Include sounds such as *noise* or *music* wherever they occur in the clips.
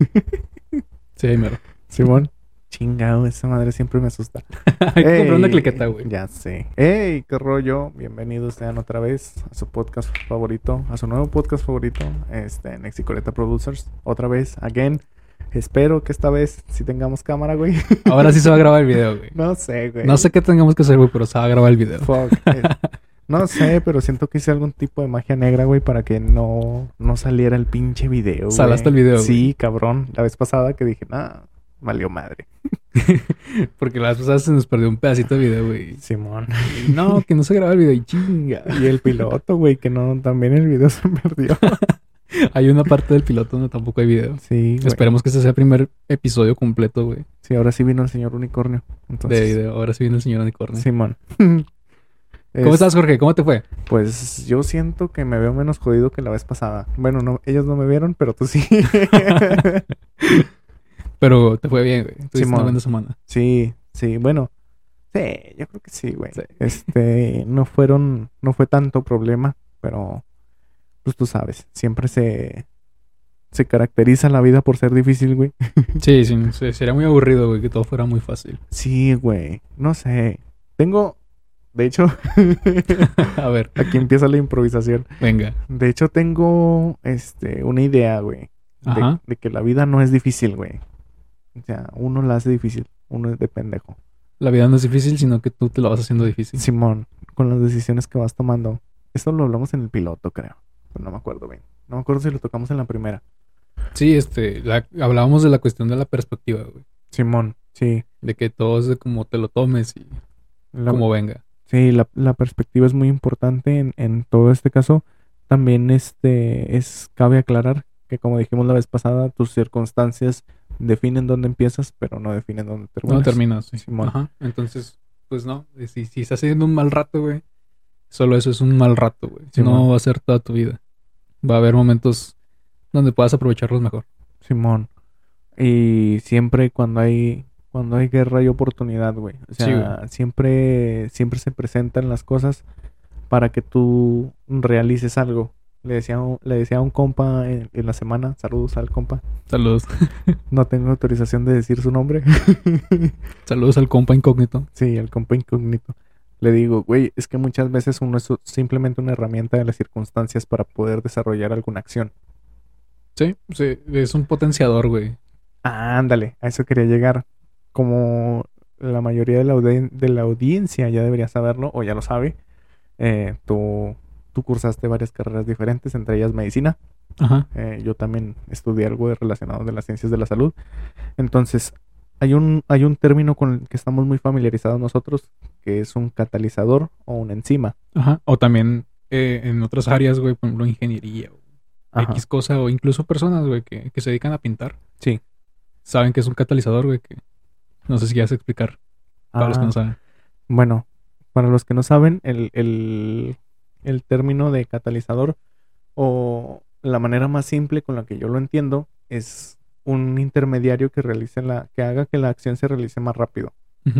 *laughs* Sí, ahí mero. Simón. Chingado, esa madre siempre me asusta. *laughs* Hay que comprar una cliqueta, güey. Ya sé. ¡Ey! ¿Qué rollo? Bienvenidos sean otra vez a su podcast favorito, a su nuevo podcast favorito, este, Nexicoleta Producers. Otra vez, again. Espero que esta vez sí tengamos cámara, güey. Ahora sí se va a grabar el video, güey. *laughs* no sé, güey. No sé qué tengamos que hacer, güey, pero se va a grabar el video. Fuck. No sé, pero siento que hice algún tipo de magia negra, güey, para que no, no saliera el pinche video. Salaste el video, güey. Sí, cabrón. La vez pasada que dije, nah, valió madre. *laughs* Porque la vez pasada se nos perdió un pedacito de video, güey. Simón. No, que no se graba el video y chinga. Y el piloto, güey, que no, también el video *laughs* se perdió. *laughs* Hay una parte del piloto donde tampoco hay video. Sí, güey. Esperemos que este sea el primer episodio completo, güey, Sí, ahora sí vino el señor unicornio. Entonces, de video. Ahora sí viene el señor unicornio. Simón. ¿Cómo Es- estás, Jorge? ¿Cómo te fue? Pues yo siento que me veo menos jodido que la vez pasada. Bueno, no, ellos no me vieron, pero tú sí. *laughs* Pero te fue bien, güey. Tuviste Simón. una buena semana. sí, sí, bueno. Sí, yo creo que sí, güey. Sí. Este, no fueron, no fue tanto problema, pero pues tú sabes, siempre se, se caracteriza la vida por ser difícil, güey. *laughs* Sí, sí, sí, sería muy aburrido, güey, que todo fuera muy fácil. Sí, güey, no sé. Tengo, de hecho, *laughs* A ver, aquí empieza la improvisación. venga. De hecho, tengo, este, una idea, güey. De, que la vida no es difícil, güey. O sea, uno la hace difícil, uno es de pendejo. La vida no es difícil, sino que tú te la vas haciendo difícil. Simón, con las decisiones que vas tomando. Esto lo hablamos en el piloto, creo. Pero no me acuerdo bien. No me acuerdo si lo tocamos en la primera. Sí, este, la- hablábamos de la cuestión de la perspectiva, güey. Simón, sí. De que todo es de cómo te lo tomes y La, cómo venga. Sí, la, la perspectiva es muy importante en, en todo este caso. También este es cabe aclarar que como dijimos la vez pasada, tus circunstancias definen dónde empiezas, pero no definen dónde terminas. No terminas, sí. Simón. Ajá. Entonces, pues no. Si, si estás haciendo un mal rato, güey, solo eso es un mal rato, güey. Simón. No va a ser toda tu vida. Va a haber momentos donde puedas aprovecharlos mejor. Simón. Y siempre cuando hay cuando hay guerra hay oportunidad, güey. O Sí, sea, siempre siempre se presentan las cosas para que tú realices algo. Le decía le decía a un compa en, en la semana, saludos al compa. Saludos. *laughs* No tengo autorización de decir su nombre. *laughs* Saludos al compa incógnito. Sí, el compa incógnito. Le digo, güey, es que muchas veces uno es simplemente una herramienta de las circunstancias para poder desarrollar alguna acción. Sí, sí, es un potenciador, güey. Ah, ándale, a eso quería llegar. Como la mayoría de la, de la audiencia ya debería saberlo, o ya lo sabe, eh, tú, tú cursaste varias carreras diferentes, entre ellas medicina. Ajá. Eh, yo también estudié algo relacionado de las ciencias de la salud. Entonces, hay un, hay un término con el que estamos muy familiarizados nosotros, que es un catalizador o una enzima. Ajá. O también eh, en otras áreas, güey, por ejemplo, ingeniería o Ajá. X cosa, o incluso personas, güey, que, que se dedican a pintar. Sí. Saben que es un catalizador, güey, que no sé si quieres explicar para los que Ah, no saben. Bueno, para los que no saben, el, el, el término de catalizador o la manera más simple con la que yo lo entiendo es un intermediario que realice la, que haga que la acción se realice más rápido.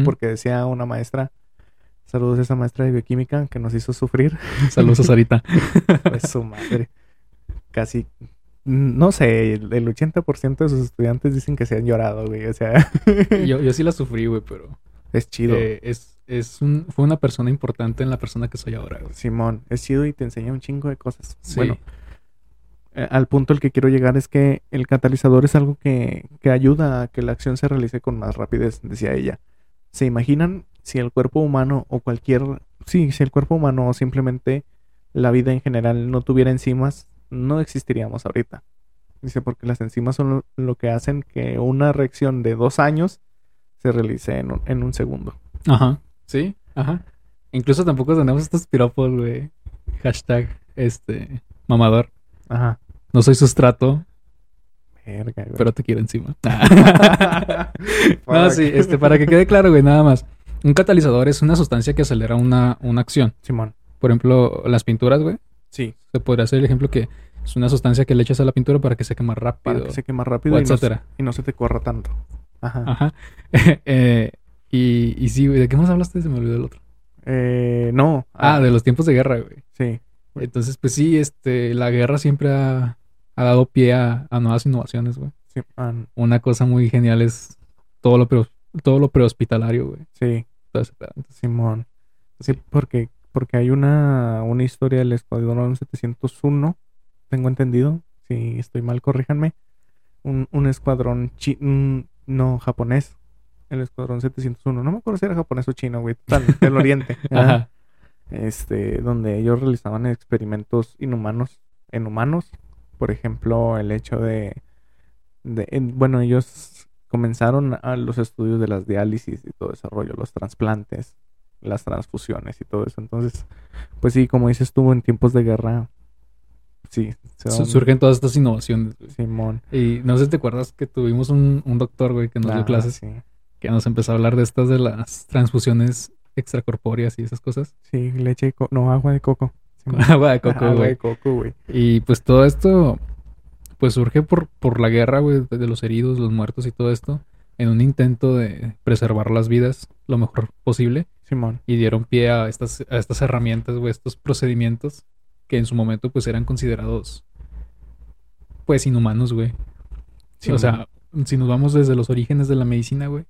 Porque decía una maestra, saludos a esa maestra de bioquímica que nos hizo sufrir, Saludos a Sarita. *laughs* pues su madre. Casi, no sé, el, el 80% de sus estudiantes dicen que se han llorado, güey. O sea, *laughs* yo, yo sí la sufrí, güey, pero es chido. eh, es, es un, fue una persona importante en la persona que soy ahora, güey. Simón, es chido y te enseña un chingo de cosas. Sí. Bueno, eh, al punto al que quiero llegar es que el catalizador es algo que, que ayuda a que la acción se realice con más rapidez, decía ella. ¿Se imaginan si el cuerpo humano o cualquier... Sí, si el cuerpo humano o simplemente la vida en general no tuviera enzimas, no existiríamos ahorita. Dice, porque las enzimas son lo, lo que hacen que una reacción de dos años se realice en un, en un segundo. Ajá. Sí, ajá. Incluso tampoco tenemos estos piropos, güey. Hashtag, este, mamador. Ajá. No soy sustrato, Verga, güey. pero te quiero encima. *laughs* no, Fuck. sí, este, para que quede claro, güey, nada más. Un catalizador es una sustancia que acelera una, una acción. Simón. Por ejemplo, las pinturas, güey. Sí. Se podría hacer el ejemplo que es una sustancia que le echas a la pintura para que seque más rápido. Para que seque más rápido y no, se- y no se te corra tanto. Ajá. Ajá. *laughs* Eh, y, y sí, güey, ¿de qué más hablaste? Se me olvidó el otro. Eh, no. Ah, de los tiempos de guerra, güey. Sí. Entonces, pues sí, este, la guerra siempre ha, ha dado pie a, a nuevas innovaciones, güey. Sí. Una cosa muy genial es todo lo, pre, todo lo prehospitalario, güey. Sí. Simón. Sí, porque, porque hay una, una historia del Escuadrón 701, tengo entendido. Si estoy mal, corríjanme. Un, un escuadrón chi- no japonés. El Escuadrón 701. No me acuerdo si era japonés o chino, güey. Total, *laughs* del Oriente. Ajá. Este, donde ellos realizaban experimentos inhumanos en humanos. Por ejemplo, el hecho de, de en- bueno, ellos comenzaron a los estudios de las diálisis y todo ese rollo, los trasplantes, las transfusiones y todo eso. Entonces, pues sí, como dices tú, en tiempos de guerra, sí, se Surgen todas estas innovaciones, güey. Simón. Y no sé si te acuerdas que tuvimos un, un doctor, güey, que nos dio Ah, clases, Sí, que nos empezó a hablar de estas de las transfusiones extracorpóreas y esas cosas. sí, leche de coco, no, agua de coco. Simón. *laughs* Agua de coco, agua güey. de coco, güey. Y pues todo esto, pues surge por, por la guerra, güey, de los heridos, los muertos y todo esto, en un intento de preservar las vidas lo mejor posible. Simón. Y dieron pie a estas, a estas herramientas, güey, estos procedimientos que en su momento pues eran considerados, pues, inhumanos, güey. Sí, o sea, si nos vamos desde los orígenes de la medicina, güey,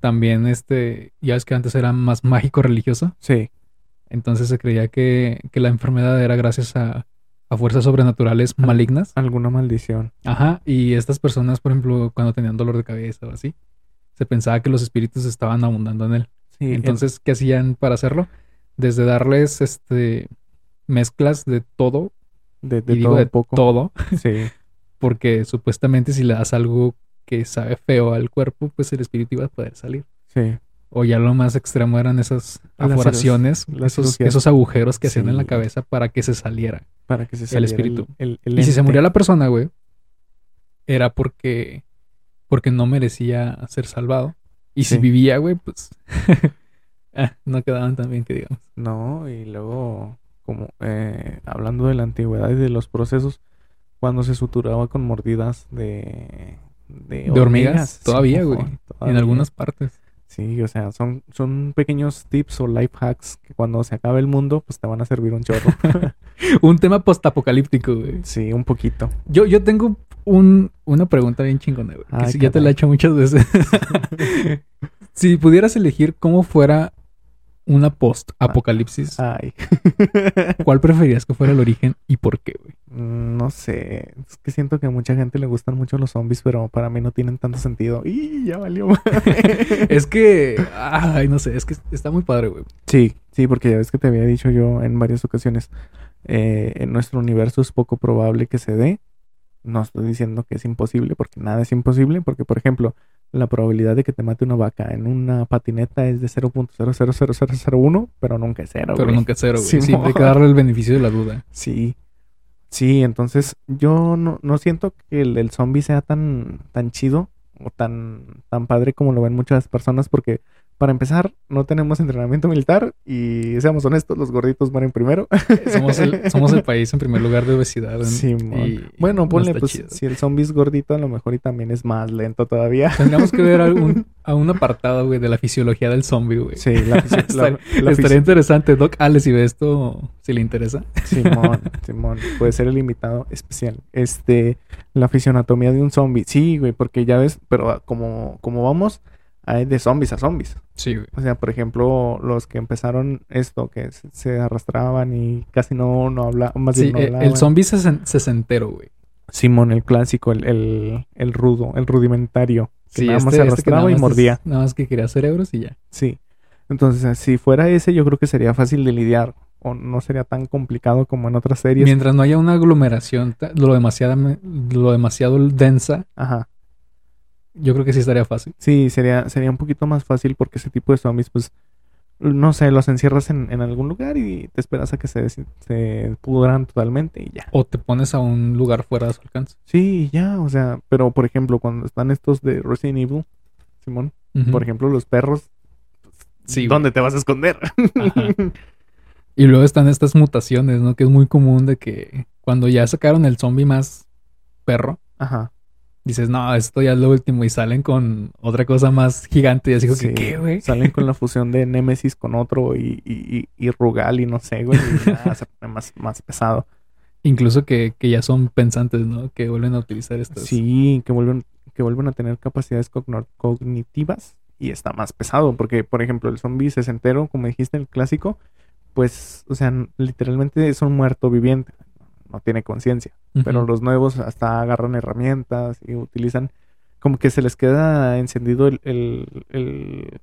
también este, ya es que antes era más mágico religioso, Sí, entonces se creía que, que la enfermedad era gracias a, a fuerzas sobrenaturales Al- malignas. alguna maldición. Ajá, y estas personas, por ejemplo, cuando tenían dolor de cabeza o así, se pensaba que los espíritus estaban abundando en él. Sí, Entonces, ¿qué hacían para hacerlo? Desde darles este mezclas de todo, de, de y digo todo de un poco. todo, *laughs* Sí, porque supuestamente si le das algo que sabe feo al cuerpo, pues el espíritu iba a poder salir. sí. O ya lo más extremo eran esas Las aforaciones, las esos, agujeros que hacían en la cabeza para que se saliera. Para que se El saliera espíritu. El, el Y si se moría la persona, güey, era porque, porque no merecía ser salvado. Y si vivía, güey, pues *laughs* ah, no quedaban tan bien que digamos. No, y luego, como eh, hablando de la antigüedad y de los procesos, cuando se suturaba con mordidas de... De, De hormigas, todavía, güey. En algunas partes. Sí, o sea, son, son pequeños tips o life hacks que cuando se acabe el mundo, pues te van a servir un chorro. *laughs* Un tema postapocalíptico, güey. sí, un poquito. Yo, yo tengo un, una pregunta bien chingona, güey. Que Ay, sí, ya te la he hecho muchas veces. *laughs* si pudieras elegir cómo fuera una post-apocalipsis, Ay. *laughs* ¿cuál preferirías que fuera el origen y por qué, güey? Mm, No sé, es que siento que a mucha gente le gustan mucho los zombies, pero para mí no tienen tanto sentido. Y ya valió. *laughs* Es que, ay, no sé, es que está muy padre, güey. Sí, sí, porque ya ves que te había dicho yo en varias ocasiones, eh, en nuestro universo es poco probable que se dé. No estoy diciendo que es imposible, porque nada es imposible, porque por ejemplo, la probabilidad de que te mate una vaca en una patineta es de 0.000001, pero nunca es cero. Pero güey. nunca cero, güey. Simón. Siempre hay que darle el beneficio de la duda. Sí, sí, entonces yo no, no siento que el, el zombie sea tan, tan chido o tan, tan padre como lo ven muchas personas, porque para empezar, no tenemos entrenamiento militar y seamos honestos, los gorditos mueren primero. Somos el, *laughs* somos el país en primer lugar de obesidad. Simón. y Bueno, no ponle, pues, chido. si el zombie es gordito, a lo mejor y también es más lento todavía. Tendríamos que ver algún, *laughs* a un apartado, güey, de la fisiología del zombie, güey. Sí, la, fisi- *laughs* la- la Estaría fisi- interesante. Doc Ale, si ve esto, si le interesa. Simón, Simón, puede ser el invitado especial. Este, la fisionatomía de un zombie. Sí, güey, porque ya ves, pero ah, como, como vamos, hay de zombies a zombies. Sí, güey. O sea, por ejemplo, los que empezaron esto, que se, se arrastraban y casi no, no hablaban, más Sí, bien no eh, hablaban. el zombie sesen- sesentero, güey. Simón, el clásico, el, el, el rudo, el rudimentario. Que Sí, nada más este- se este arrastraba y mordía. es- nada más que quería cerebros y ya. Sí. Entonces, si fuera ese, yo creo que sería fácil de lidiar. O no sería tan complicado como en otras series. Mientras no haya una aglomeración lo demasiado, lo demasiado densa, Ajá. Yo creo que sí estaría fácil. Sí, sería, sería un poquito más fácil porque ese tipo de zombies, pues, no sé, los encierras en, en algún lugar y te esperas a que se, se pudran totalmente y ya. O te pones a un lugar fuera de su alcance. Sí, ya, o sea, pero por ejemplo, cuando están estos de Resident Evil, Simón, por ejemplo, los perros, Sí, güey. ¿dónde te vas a esconder? Ajá. *laughs* Y luego están estas mutaciones, ¿no? Que es muy común de que cuando ya sacaron el zombie más perro, Ajá. Dices, no, esto ya es lo último. Y salen con otra cosa más gigante. Y así como Sí, que, ¿qué, güey? Salen con la *laughs* fusión de Nemesis con otro y, y, Rugal y no sé, güey, y ya *laughs* se pone más, más pesado. Incluso que, que ya son pensantes, ¿no? Que vuelven a utilizar estas. Sí, que vuelven, que vuelven a tener capacidades cognitivas y está más pesado. Porque, por ejemplo, el zombie sesentero, como dijiste, el clásico, pues, o sea, literalmente es un muerto viviente. No tiene conciencia. Pero los nuevos hasta agarran herramientas y utilizan, como que se les queda encendido el, el- el-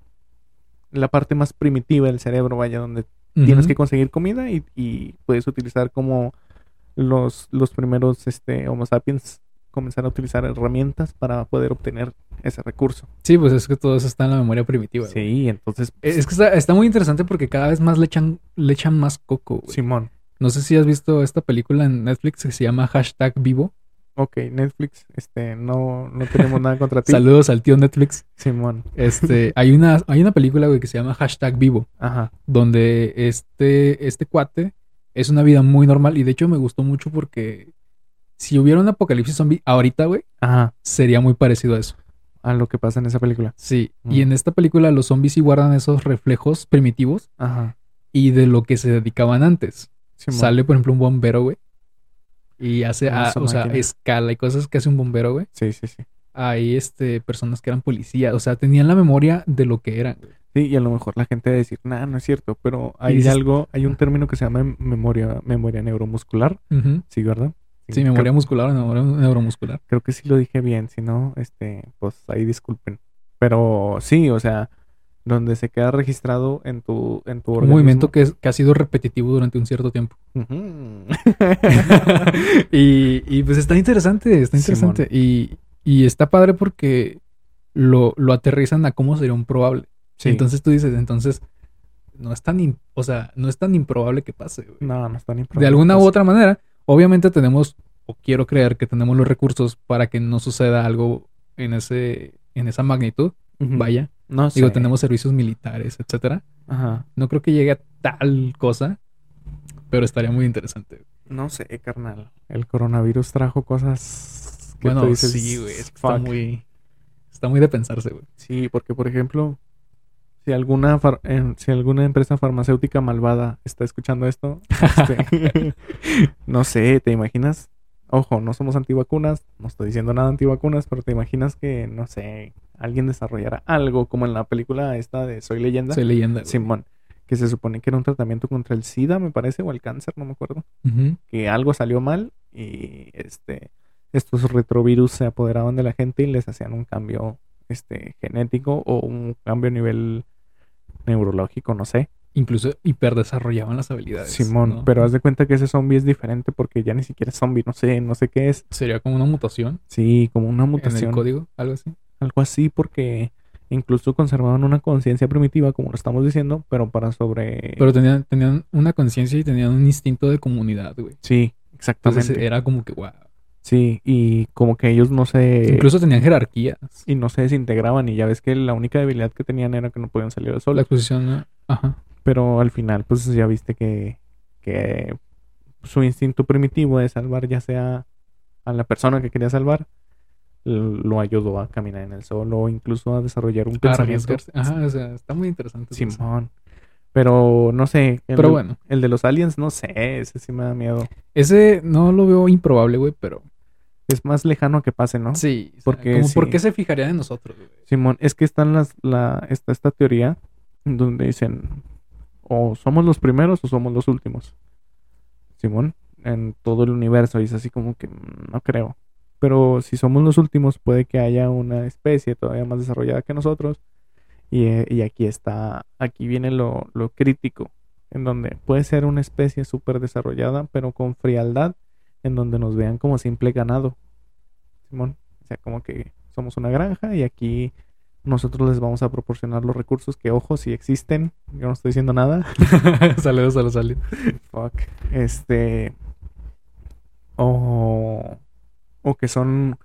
la parte más primitiva del cerebro, vaya, donde tienes que conseguir comida y, y puedes utilizar como los, los primeros este, Homo sapiens comenzar a utilizar herramientas para poder obtener ese recurso. Sí, pues es que todo eso está en la memoria primitiva. güey. Sí, entonces, pues, Es que está, está muy interesante porque cada vez más le echan, le echan más coco. güey. Simón. No sé si has visto esta película en Netflix que se llama Hashtag Vivo. Ok, Netflix, este, no, no tenemos nada contra ti. *laughs* Saludos al tío Netflix. Simón. Este, hay una, hay una película, güey, que se llama Hashtag Vivo, Ajá. donde este, este cuate es una vida muy normal y de hecho me gustó mucho porque si hubiera un apocalipsis zombie ahorita, güey, Ajá. sería muy parecido a eso. A lo que pasa en esa película. Sí, Mm. y en esta película los zombies sí guardan esos reflejos primitivos Ajá. y de lo que se dedicaban antes. Sale, por ejemplo, un bombero, güey. Y hace, Ah, ah, esa o sea, escala y cosas que hace un bombero, güey. Sí, sí, sí. Hay este, personas que eran policías, o sea, tenían la memoria de lo que eran. güey. Sí, y a lo mejor la gente va a decir, nah, no es cierto, pero hay dices- algo, hay un término que se llama memoria, memoria neuromuscular. ¿sí, verdad? Sí, memoria muscular o memoria neuromuscular. Creo que sí lo dije bien, si no, este, pues ahí disculpen. Pero sí, o sea, donde se queda registrado en tu, en tu Un movimiento que, es- que ha sido repetitivo durante un cierto tiempo. *laughs* Y, y, pues está interesante, está interesante. Y, y está padre porque lo, lo aterrizan a cómo sería un probable. Sí. Entonces tú dices, entonces, no es tan, o sea, no es tan improbable que pase. güey. no, no están De alguna u otra manera, obviamente tenemos, o quiero creer que tenemos los recursos para que no suceda algo en ese, en esa magnitud. Vaya, No sé. digo, tenemos servicios militares, etcétera. Ajá. No creo que llegue a tal cosa, pero estaría muy interesante. No sé, carnal. El coronavirus trajo cosas que Bueno, tú dices, sí, güey, está muy, está muy de pensarse, güey. Sí, porque por ejemplo, si alguna far- si alguna empresa farmacéutica malvada está escuchando esto, este, *laughs* *laughs* no sé, ¿te imaginas? Ojo, no somos antivacunas, no estoy diciendo nada antivacunas, pero te imaginas que, no sé, alguien desarrollara algo como en la película esta de Soy Leyenda, Soy leyenda. Simón, que se supone que era un tratamiento contra el SIDA, me parece, o el cáncer, no me acuerdo, que algo salió mal y este estos retrovirus se apoderaban de la gente y les hacían un cambio este genético o un cambio a nivel neurológico, no sé. Incluso hiperdesarrollaban las habilidades. Simón, ¿no? pero haz de cuenta que ese zombie es diferente porque ya ni siquiera es zombie, no sé, no sé qué es. Sería como una mutación, Sí, como una en el mutación, código, algo así. algo así porque incluso conservaban una conciencia primitiva, como lo estamos diciendo, pero para sobre Pero tenían, tenían una conciencia y tenían un instinto de comunidad, güey. Sí, exactamente. Entonces era como que, wow. Sí, y como que ellos no se Incluso tenían jerarquías. y no se desintegraban y ya ves que la única debilidad que tenían era que no podían salir al sol. La exposición, ¿no? ajá. Pero al final, pues ya viste que, que su instinto primitivo de salvar ya sea a la persona que quería salvar, lo ayudó a caminar en el sol o incluso a desarrollar un A pensamiento. Ajá, o sea, está muy interesante. Simón. Pero no sé. el Pero bueno. El de los aliens, no sé. Ese sí me da miedo. Ese no lo veo improbable, güey, pero Es más lejano a que pase, ¿no? sí. Porque como, ¿Por sí. qué se fijarían en nosotros, güey? Simón, es que están las, la, está esta teoría donde dicen o somos los primeros o somos los últimos. Simón, en todo el universo y es así como que mm, no creo. Pero si somos los últimos puede que haya una especie todavía más desarrollada que nosotros y, eh, y aquí está, aquí viene lo, lo crítico, en donde puede ser una especie súper desarrollada pero con frialdad, en donde nos vean como simple ganado. Simón, o sea, como que somos una granja y aquí nosotros les vamos a proporcionar los recursos que, ojo, si existen, yo no estoy diciendo nada. *laughs* Saludos a los aliens. Fuck. Este. O. O que son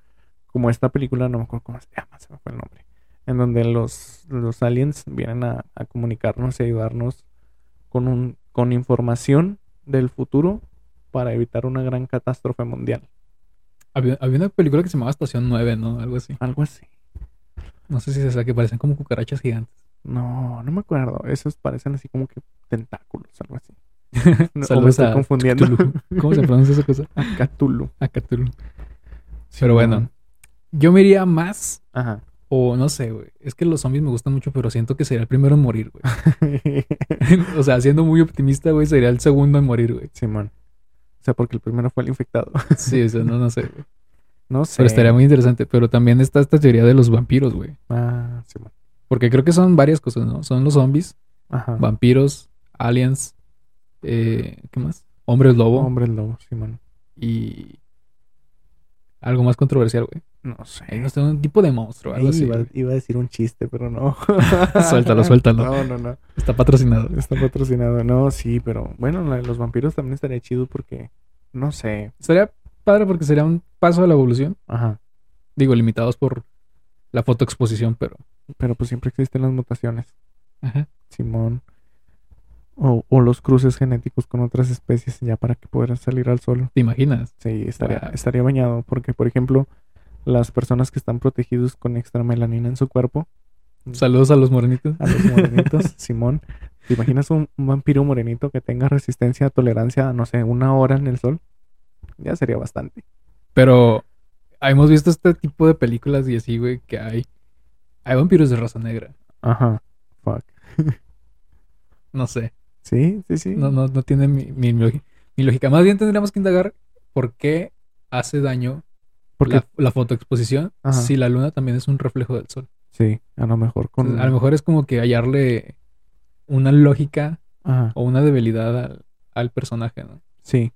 como esta película, no me acuerdo cómo se llama, se me fue el nombre. En donde los, los aliens vienen a, a comunicarnos y ayudarnos con, un, con información del futuro para evitar una gran catástrofe mundial. Había, había una película que se llamaba Estación 9, ¿no? Algo así. Algo así. No sé si es esa que parecen como cucarachas gigantes. No, no me acuerdo. Esos parecen así como que tentáculos, algo así. *laughs* No, o me Saludos estoy a confundiendo. Cthulhu. ¿Cómo se pronuncia esa cosa? A Cthulhu. A Cthulhu. Pero bueno, yo me iría más, Ajá. o no sé, güey. Es que los zombies me gustan mucho, pero siento que sería el primero en morir, güey. *laughs* *laughs* o sea, siendo muy optimista, güey, sería el segundo en morir, güey. Simón. O sea, porque el primero fue el infectado. Sí, o sea, no, no sé, güey. No sé. Pero estaría muy interesante. Pero también está esta teoría de los vampiros, güey. Ah, Simón. Porque creo que son varias cosas, ¿no? Son los zombies, Ajá. vampiros, aliens, eh, ¿qué más? Hombres lobo Hombre lobo, Simón. y algo más controversial, güey. No sé. No sé, un tipo de monstruo, algo así. iba, iba a decir un chiste, pero no. *laughs* Suéltalo, suéltalo. No, no, no. Está patrocinado. Está patrocinado. No, sí, pero bueno, los vampiros también estaría chido porque, no sé. Sería padre porque sería un paso a la evolución. Ajá. Digo, limitados por la fotoexposición, pero. Pero pues siempre existen las mutaciones. Ajá. Simón. O, o los cruces genéticos con otras especies ya para que pudieran salir al sol. ¿Te imaginas? Sí, estaría, Wow. estaría bañado. Porque, por ejemplo, las personas que están protegidos con extra melanina en su cuerpo, Saludos a los morenitos. a los morenitos, *laughs* Simón. ¿Te imaginas un, un vampiro morenito que tenga resistencia, tolerancia no sé, una hora en el sol? Ya sería bastante. Pero hemos visto este tipo de películas y así, güey, que hay. Hay vampiros de raza negra. Ajá. Fuck. *laughs* No sé. Sí, sí, sí. No, no, no tiene mi, mi, lógica. mi lógica. Más bien tendríamos que indagar por qué hace daño Porque, la, la fotoexposición Ajá. si la luna también es un reflejo del sol. sí, a lo mejor con... Entonces, a lo mejor es como que hallarle una lógica Ajá. o una debilidad al, al personaje, ¿no? Sí.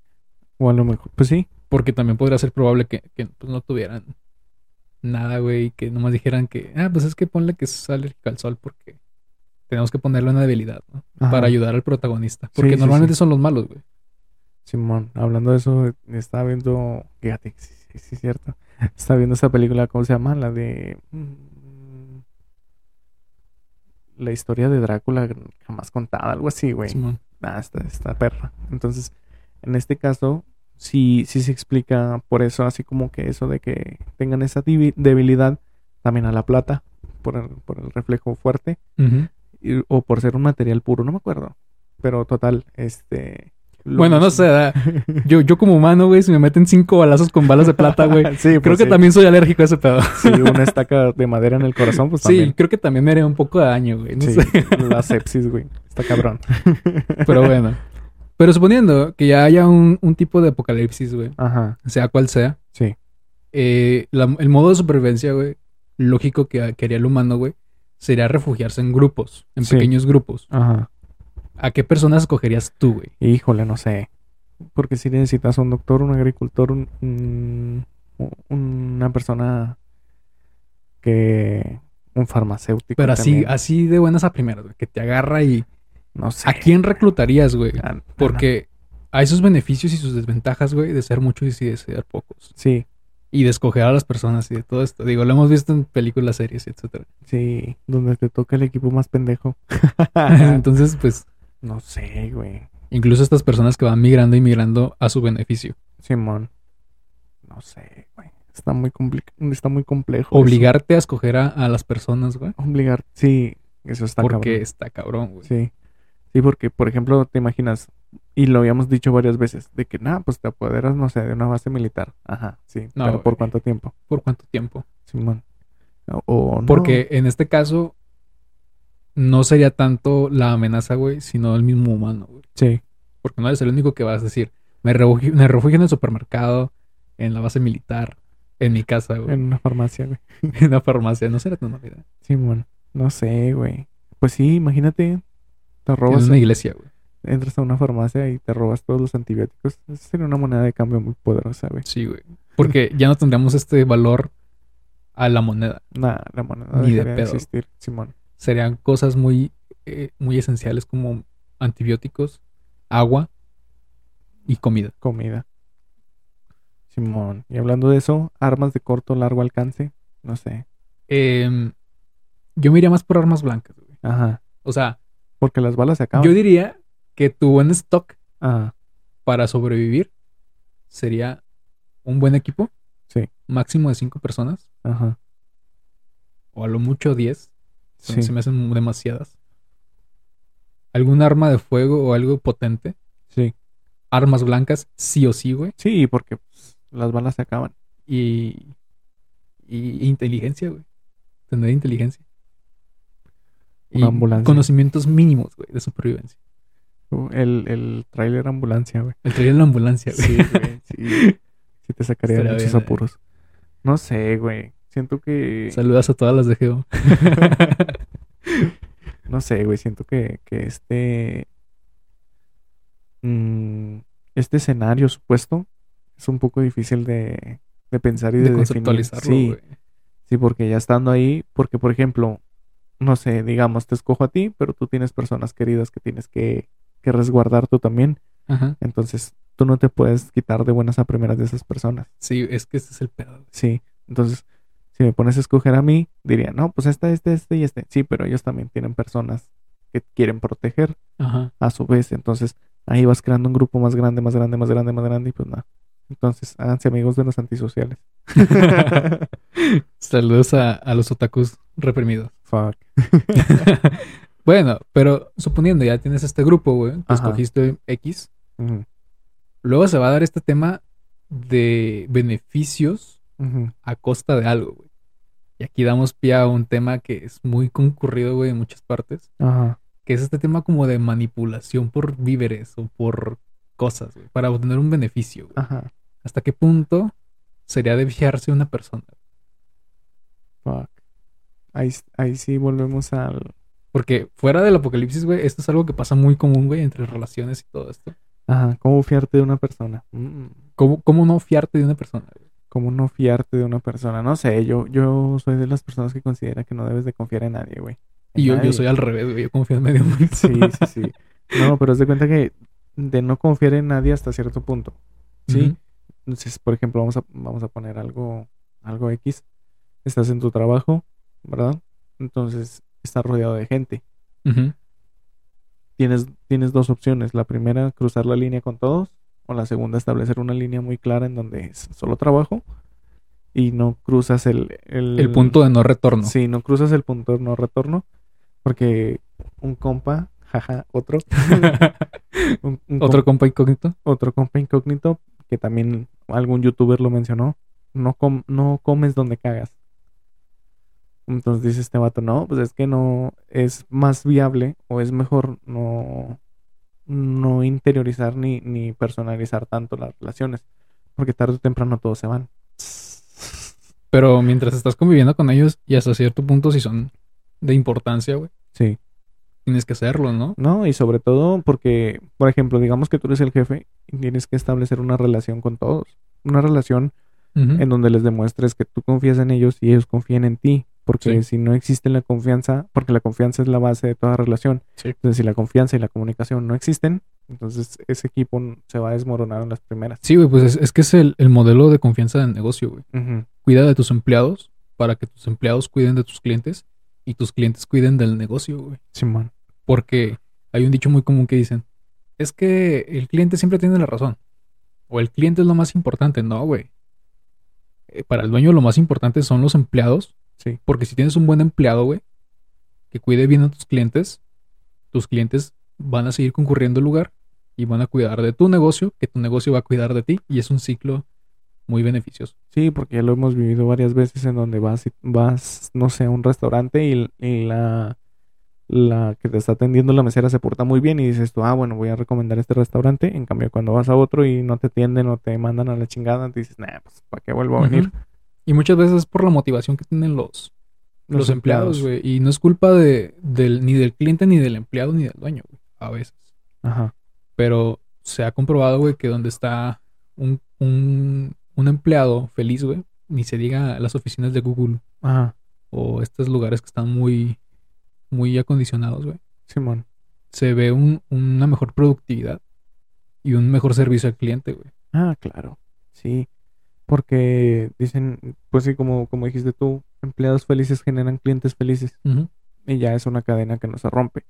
O a lo mejor, pues sí. Porque también podría ser probable que, que, pues, no tuvieran nada, güey, que nomás dijeran que, ah, pues es que ponle que es alérgico al sol porque tenemos que ponerle una debilidad, ¿no? Ajá. Para ayudar al protagonista. Porque Sí, normalmente sí. son los malos, güey. Simón, hablando de eso, estaba viendo, fíjate, sí, sí, sí, es cierto. *laughs* Estaba viendo esa película, ¿cómo se llama? La de... mm, La historia de Drácula jamás contada, algo así, güey. Simón. Ah, está, está perra. Entonces, en este caso, sí, sí se explica por eso, así como que eso de que tengan esa debilidad también a la plata, por el, por el reflejo fuerte, Ujú. y- o por ser un material puro, no me acuerdo. Pero total, este... Bueno, no sé, da- *laughs* yo, yo como humano, güey, si me meten cinco balazos con balas de plata, güey, *laughs* sí, creo pues que sí. también soy alérgico a ese pedo. Sí, una estaca de madera en el corazón, pues Sí, también. creo que también me haría un poco de daño, güey. No Sí, sé. la sepsis, güey. Está cabrón. Pero bueno. *laughs* Pero suponiendo que ya haya un, un tipo de apocalipsis, güey, Ajá, sea cual sea, sí. eh, la- el modo de supervivencia, güey, lógico que, que haría el humano, güey, sería refugiarse en grupos, en Sí. pequeños grupos. Ajá. ¿A qué personas escogerías tú, güey? Híjole, no sé. Porque si necesitas un doctor, un agricultor, un, un- una persona que... Un farmacéutico. Pero así, también. así de buenas a primeras, güey, que te agarra y... No sé. ¿A quién reclutarías, güey? Porque hay sus beneficios y sus desventajas, güey, de ser muchos y de ser pocos. Sí, Y de escoger a las personas y de todo esto. Digo, lo hemos visto en películas, series, etcétera. sí. Donde te toca el equipo más pendejo. *laughs* Entonces, pues, no sé, güey. incluso estas personas que van migrando y migrando a su beneficio. Simón. No sé, güey. Está muy, está muy complejo. eso. Obligarte a escoger a, a las personas, güey. Obligar. Sí, eso está Porque cabrón. está cabrón, güey. Sí. Sí, porque, por ejemplo, te imaginas, y lo habíamos dicho varias veces, de que, nada, pues te apoderas, no sé, de una base militar. Ajá, sí. No, pero ¿por güey. cuánto tiempo? ¿Por cuánto tiempo? Simón. O, o no. Porque en este caso no sería tanto la amenaza, güey, sino el mismo humano, güey. Sí, Porque no eres el único que vas a decir, me refugio, me refugio en el supermercado, en la base militar, en mi casa, güey, en una farmacia, güey. *laughs* en la farmacia. No será tan idea. Simón. No sé, güey. Pues sí, imagínate, te En robas, una iglesia, güey. entras a una farmacia y te robas todos los antibióticos. Esa sería una moneda de cambio muy poderosa, güey. Sí, güey. Porque *laughs* ya no tendríamos este valor a la moneda. Nah, la moneda Ni de pedo. existir, Simón. Serían cosas muy, eh, muy esenciales como antibióticos, agua y comida. Comida. Simón. Y hablando de eso, armas de corto o largo alcance. No sé. Em, yo me iría más por armas blancas, güey. Ajá. O sea, Porque las balas se acaban. yo diría que tu buen stock Ajá. para sobrevivir sería un buen equipo. Sí. Máximo de cinco personas. Ajá. O a lo mucho 10. Se, Sí. se me hacen demasiadas. Algún arma de fuego o algo potente. Sí. Armas blancas, sí o sí, güey. Sí, porque pues, las balas se acaban. Y, y inteligencia, güey. Tener inteligencia. Y Una ambulancia. conocimientos mínimos, güey, de supervivencia. Uh, El, el tráiler ambulancia, güey. El la ambulancia, güey. Sí, güey. *laughs* Sí. Sí te sacaría de Estaría muchos bien, eh. apuros. No sé, güey. Siento que... Saludas a todas las de Geo. *laughs* No sé, güey. Siento que, que este... mm, este escenario supuesto es un poco difícil de, de pensar y de, de definir. conceptualizarlo, Sí, sí, porque ya estando ahí, porque por ejemplo, no sé, digamos, te escojo a ti, pero tú tienes personas queridas que tienes que, que resguardar tú también. Ajá. Entonces, tú no te puedes quitar de buenas a primeras de esas personas. Sí, es que ese es el pedo. Sí, entonces, si me pones a escoger a mí, diría, no, pues este, este, este y este. Sí, pero ellos también tienen personas que quieren proteger Ajá. a su vez. Entonces, ahí vas creando un grupo más grande, más grande, más grande, más grande y pues nada. Entonces, háganse amigos de los antisociales. *laughs* Saludos a, a los otakus reprimidos. Fuck. *laughs* bueno, pero suponiendo ya tienes este grupo, güey, que escogiste X, luego se va a dar este tema de beneficios a costa de algo, güey. Y aquí damos pie a un tema que es muy concurrido, güey, en muchas partes, Ajá. que es este tema como de manipulación por víveres o por cosas, güey, para obtener un beneficio, güey. Ajá. ¿Hasta qué punto sería de fiarse una persona? Fuck. Ahí, ahí sí volvemos al. Porque fuera del apocalipsis, güey, esto es algo que pasa muy común, güey, entre relaciones y todo esto. Ajá. ¿Cómo fiarte de una persona? Mm, ¿Cómo, cómo no fiarte de una persona? güey? ¿Cómo no fiarte de una persona? No sé, yo, yo soy de las personas que considera que no debes de confiar en nadie, güey. En Y yo, yo soy al revés, güey, yo confío en medio mundo. Sí, sí, sí. *laughs* No, pero haz de cuenta que de no confiar en nadie hasta cierto punto. Sí. Entonces, por ejemplo, vamos a, vamos a poner algo, algo X. Estás en tu trabajo, ¿verdad? Entonces, estás rodeado de gente. Tienes, tienes dos opciones. La primera, cruzar la línea con todos. O la segunda, establecer una línea muy clara en donde es solo trabajo. Y no cruzas el... El, El punto de no retorno. Sí, no cruzas el punto de no retorno. Porque un compa, jaja, otro. *laughs* *laughs* un- un Otro compa incógnito. otro compa incógnito que también algún youtuber lo mencionó. No, com- no comes donde cagas. Entonces dice este vato, no, pues es que no es más viable o es mejor no, no interiorizar ni, ni personalizar tanto las relaciones. Porque tarde o temprano todos se van. Pero mientras estás conviviendo con ellos y hasta cierto punto si son de importancia, güey, Sí. Tienes que hacerlo, ¿no? No, y sobre todo porque, por ejemplo, digamos que tú eres el jefe y tienes que establecer una relación con todos. Una relación en donde les demuestres que tú confías en ellos y ellos confían en ti. Porque Sí. si no existe la confianza, porque la confianza es la base de toda relación. Sí. Entonces, si la confianza y la comunicación no existen, entonces ese equipo se va a desmoronar en las primeras. Sí, güey, pues es, es que es el, el modelo de confianza del negocio, güey. Cuida de tus empleados para que tus empleados cuiden de tus clientes y tus clientes cuiden del negocio, güey. Simón. Porque hay un dicho muy común que dicen, es que el cliente siempre tiene la razón. O el cliente es lo más importante. No, güey. Eh, Para el dueño lo más importante son los empleados. Sí. Porque si tienes un buen empleado, güey, que cuide bien a tus clientes, tus clientes van a seguir concurriendo al lugar y van a cuidar de tu negocio, que tu negocio va a cuidar de ti. Y es un ciclo muy beneficioso. Sí, porque ya lo hemos vivido varias veces en donde vas, vas no sé, a un restaurante y, y la, la que te está atendiendo la mesera se porta muy bien y dices tú, ah, bueno, voy a recomendar este restaurante. En cambio, cuando vas a otro y no te atienden o te mandan a la chingada, te dices, nah, pues, ¿para qué vuelvo a venir? Y muchas veces es por la motivación que tienen los, los, empleados, güey. Y no es culpa de, del, ni del cliente, ni del empleado, ni del dueño, güey. A veces. Ajá. Pero se ha comprobado, güey, que donde está un, un, un empleado feliz, güey, ni se diga las oficinas de Google Ajá. o estos lugares que están muy, muy acondicionados, güey. Simón. Se ve un- una mejor productividad y un mejor servicio al cliente, güey. Ah, claro. Sí. Porque dicen, pues sí, como, como dijiste tú, empleados felices generan clientes felices. Y ya es una cadena que no se rompe.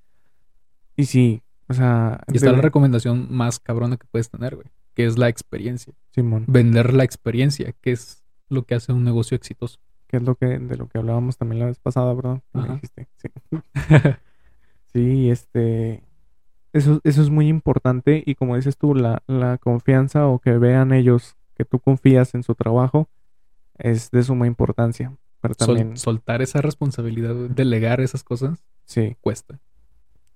Y sí, o sea, Y está la recomendación más cabrona que puedes tener, güey, que es la experiencia. Simón, Vender la experiencia, que es lo que hace un negocio exitoso. Que es lo que, de lo que hablábamos también la vez pasada, ¿verdad? Me dijiste. Sí. *laughs* Sí, este. Eso, eso es muy importante y como dices tú, la, la confianza o que vean ellos que tú confías en su trabajo es de suma importancia. Pero Sol- también, soltar esa responsabilidad, delegar esas cosas, sí, cuesta.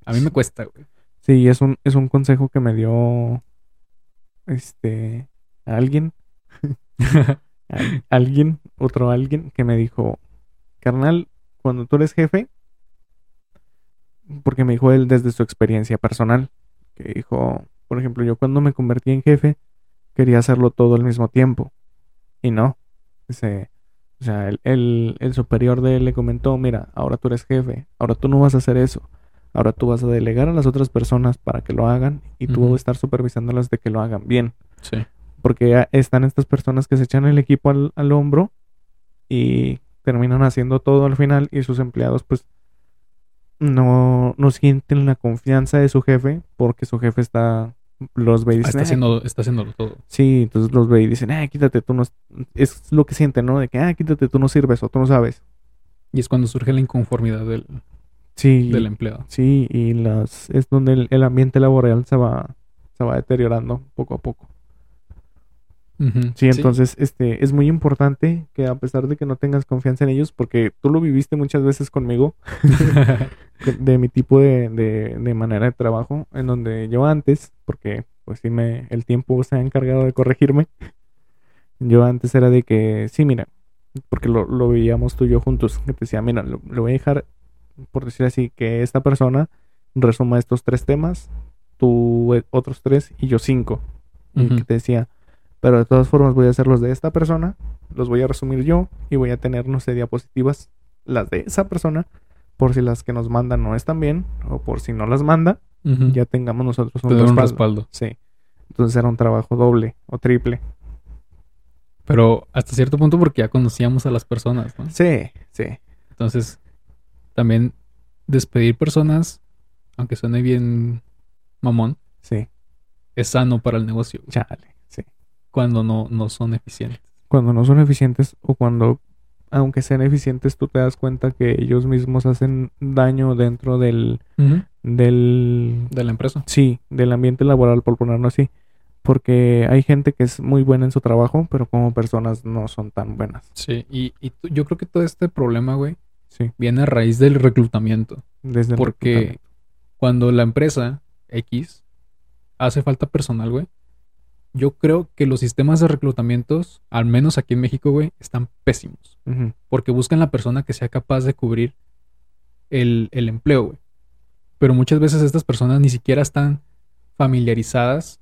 A mí me cuesta, güey. sí, es un, es un consejo que me dio este alguien, al- *laughs* alguien, otro alguien que me dijo, carnal, cuando tú eres jefe, porque me dijo él desde su experiencia personal, que dijo, por ejemplo, yo cuando me convertí en jefe, quería hacerlo todo al mismo tiempo. Y no. Dice, o sea, el, el, el superior de él le comentó, mira, ahora tú eres jefe, ahora tú no vas a hacer eso. Ahora tú vas a delegar a las otras personas para que lo hagan y tú Ujú. estar supervisándolas de que lo hagan bien. Sí. Porque están estas personas que se echan el equipo al, al hombro y terminan haciendo todo al final y sus empleados pues no, no sienten la confianza de su jefe porque su jefe está los ve y Ah, dicen, está, "Eh, haciendo, está haciéndolo todo. Sí, entonces los ve y dicen, ah, quítate, tú no... Es lo que sienten, ¿no? De que, ah, quítate, tú no sirves o tú no sabes. Y es cuando surge la inconformidad del, Sí, del empleado. sí, y las, es donde el, el ambiente laboral se va, se va deteriorando poco a poco. Sí, entonces, este, es muy importante que a pesar de que no tengas confianza en ellos, porque tú lo viviste muchas veces conmigo, de- *laughs* de mi tipo de, de, de manera de trabajo, en donde yo antes, porque pues sí me, el tiempo se ha encargado de corregirme, yo antes era de que, sí, mira, porque lo, lo veíamos tú y yo juntos, que te decía, mira, lo, lo voy a dejar, por decir así, que esta persona resuma estos tres temas, tú eh, otros tres y yo cinco. Y que te decía, pero de todas formas voy a hacer los de esta persona, los voy a resumir yo y voy a tener, no sé, diapositivas, las de esa persona, por si las que nos mandan no están bien, o por si no las manda, ya tengamos nosotros un Tener un respaldo. respaldo. Sí. Entonces era un trabajo doble o triple. Pero hasta cierto punto porque ya conocíamos a las personas, ¿no? Sí, sí. Entonces, también despedir personas, aunque suene bien mamón, Sí. es sano para el negocio Chale. Cuando no, no son eficientes. Cuando no son eficientes o cuando, aunque sean eficientes, tú te das cuenta que ellos mismos hacen daño dentro del, del, De la empresa. sí, del ambiente laboral, por ponerlo así. Porque hay gente que es muy buena en su trabajo, pero como personas no son tan buenas. Sí, y, y yo creo que todo este problema, güey, Sí. viene a raíz del reclutamiento. Desde el Porque reclutamiento. cuando la empresa X hace falta personal, güey, yo creo que los sistemas de reclutamientos, al menos aquí en México, güey, están pésimos. Porque buscan la persona que sea capaz de cubrir el, el empleo, güey. Pero muchas veces estas personas ni siquiera están familiarizadas,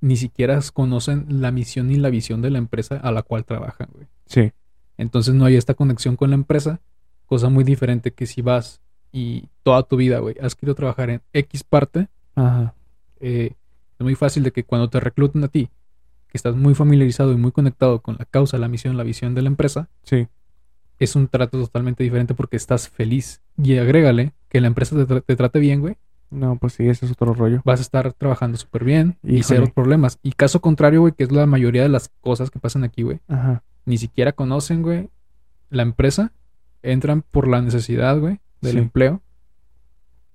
ni siquiera conocen la misión y la visión de la empresa a la cual trabajan, güey. Sí. Entonces no hay esta conexión con la empresa, cosa muy diferente que si vas y toda tu vida, güey, has querido trabajar en X parte, Ajá. eh, es muy fácil de que cuando te recluten a ti, que estás muy familiarizado y muy conectado con la causa, la misión, la visión de la empresa, Sí. es un trato totalmente diferente porque estás feliz. Y agrégale que la empresa te, tra- te trate bien, güey, No, pues sí, ese es otro rollo. vas a estar trabajando súper bien y Híjole. cero problemas. Y caso contrario, güey, que es la mayoría de las cosas que pasan aquí, güey, Ajá. ni siquiera conocen, güey, la empresa, entran por la necesidad, güey, del Sí. empleo.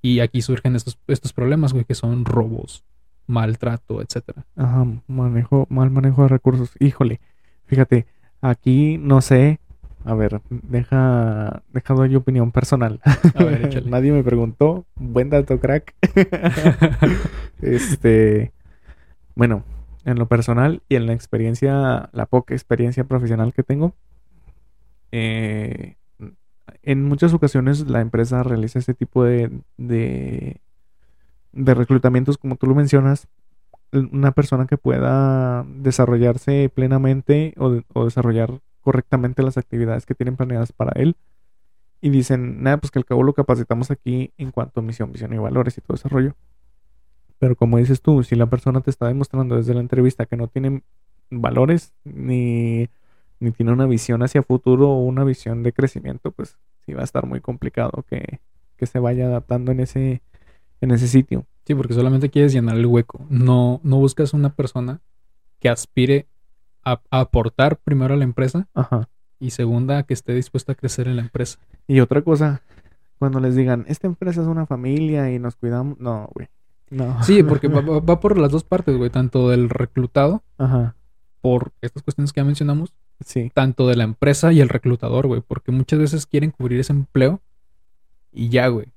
Y aquí surgen estos, estos problemas, güey, que son robos, maltrato, etcétera. Ajá. Manejo, mal manejo de recursos. Híjole. Fíjate, aquí no sé. A ver, deja, deja doy opinión personal. A ver, échale. *laughs* Nadie me preguntó. Buen dato, crack. *laughs* este, bueno, en lo personal y en la experiencia, la poca experiencia profesional que tengo, eh, en muchas ocasiones la empresa realiza este tipo de, de, de reclutamientos, como tú lo mencionas, una persona que pueda desarrollarse plenamente o, o desarrollar correctamente las actividades que tienen planeadas para él. Y dicen, nada, pues que al cabo lo capacitamos aquí en cuanto a misión, visión y valores y todo ese rollo. Pero como dices tú, si la persona te está demostrando desde la entrevista que no tiene valores ni, ni tiene una visión hacia futuro o una visión de crecimiento, pues sí va a estar muy complicado que, que se vaya adaptando en ese, en ese sitio. Sí, porque solamente quieres llenar el hueco. No, no buscas una persona que aspire a, a aportar primero a la empresa Ajá. y segunda, que esté dispuesta a crecer en la empresa. Y otra cosa, cuando les digan, esta empresa es una familia y nos cuidamos, no, güey. No. Sí, *laughs* porque va, va- va por las dos partes, güey. Tanto del reclutado, Ajá. por estas cuestiones que ya mencionamos, Sí. tanto de la empresa y el reclutador, güey. Porque muchas veces quieren cubrir ese empleo y ya, güey.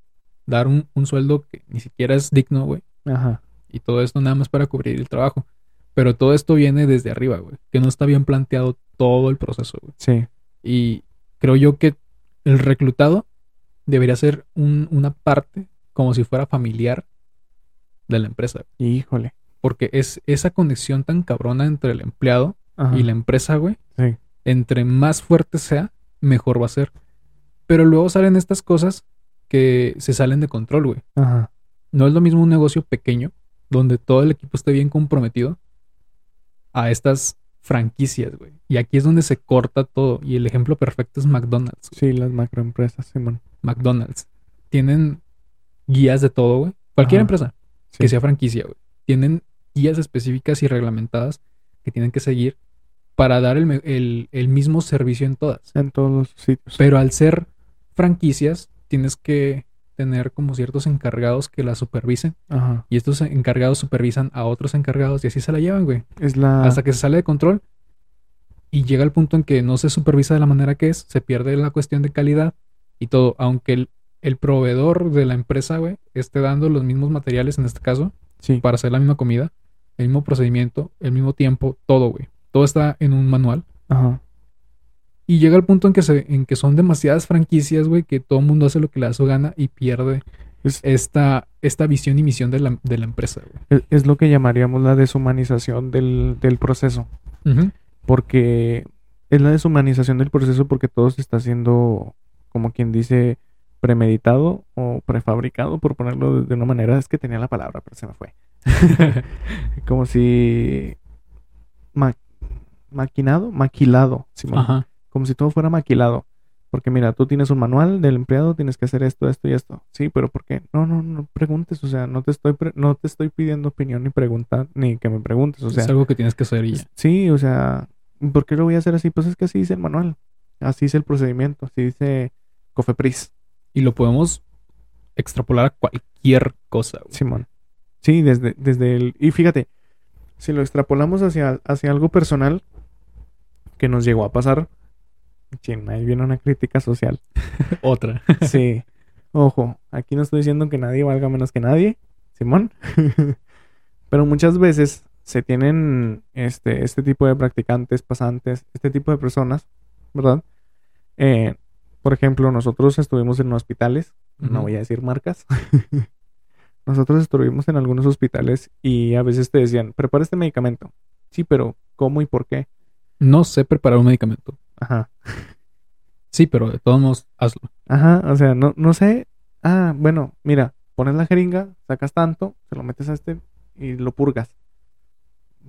Dar un, un sueldo que ni siquiera es digno, güey. Ajá. Y todo esto nada más para cubrir el trabajo. Pero todo esto viene desde arriba, güey. Que no está bien planteado todo el proceso, güey. Sí. Y creo yo que el reclutado debería ser un- una parte como si fuera familiar de la empresa. Híjole. Porque es esa conexión tan cabrona entre el empleado Ajá. y la empresa, güey. Sí. Entre más fuerte sea, mejor va a ser. Pero luego salen estas cosas que se salen de control, güey. Ajá. No es lo mismo un negocio pequeño, donde todo el equipo esté bien comprometido, a estas franquicias, güey. Y aquí es donde se corta todo. Y el ejemplo perfecto es McDonald's. güey. Sí, las macroempresas, Simón. McDonald's. Tienen guías de todo, güey. Cualquier Ajá. empresa Sí. que sea franquicia, güey. Tienen guías específicas y reglamentadas que tienen que seguir para dar el, el- el mismo servicio en todas. En todos los sitios. Pero al ser franquicias, tienes que tener como ciertos encargados que la supervisen. Ajá. Y estos encargados supervisan a otros encargados y así se la llevan, güey. Es la. Hasta que se sale de control y llega el punto en que no se supervisa de la manera que es, se pierde la cuestión de calidad y todo. Aunque el, el proveedor de la empresa, güey, esté dando los mismos materiales en este caso Sí. para hacer la misma comida, el mismo procedimiento, el mismo tiempo, todo, güey. Todo está en un manual. Ajá. Y llega el punto en que, se, en que son demasiadas franquicias, güey, que todo el mundo hace lo que le da su gana y pierde Es, esta, esta visión y misión de la, de la empresa, güey. es- es lo que llamaríamos la deshumanización del, del proceso. Ujú. Porque es la deshumanización del proceso porque todo se está haciendo, como quien dice, premeditado o prefabricado, por ponerlo de una manera. Es que tenía la palabra, pero se me fue. *laughs* Como si... ma- maquinado, maquilado, Simón. Ajá. Como si todo fuera maquilado. Porque mira, tú tienes un manual del empleado, tienes que hacer esto, esto y esto. Sí, pero ¿por qué? No, no, no preguntes, o sea, no te estoy pre- no te estoy pidiendo opinión ni pregunta, ni que me preguntes, o sea, es algo que tienes que hacer y ya. sí, o sea, ¿por qué lo voy a hacer así? Pues es que así dice el manual. Así dice el procedimiento, así dice Cofepris, Y lo podemos extrapolar a cualquier cosa, güey. Simón. Sí, desde desde el y fíjate, si lo extrapolamos hacia hacia algo personal que nos llegó a pasar, chin, ahí viene una crítica social. *laughs* Otra. *laughs* Sí. Ojo, aquí no estoy diciendo que nadie valga menos que nadie, Simón. *laughs* Pero muchas veces se tienen este, este tipo de practicantes, pasantes, este tipo de personas, ¿verdad? Eh, por ejemplo, nosotros estuvimos en hospitales, no voy a decir marcas. nosotros estuvimos en algunos hospitales y a veces te decían, prepara este medicamento. Sí, pero ¿cómo y por qué? No sé preparar un medicamento. Ajá. Sí, pero de todos modos, hazlo. Ajá, o sea, no, no sé. Ah, bueno, mira, pones la jeringa, sacas tanto, se lo metes a este y lo purgas.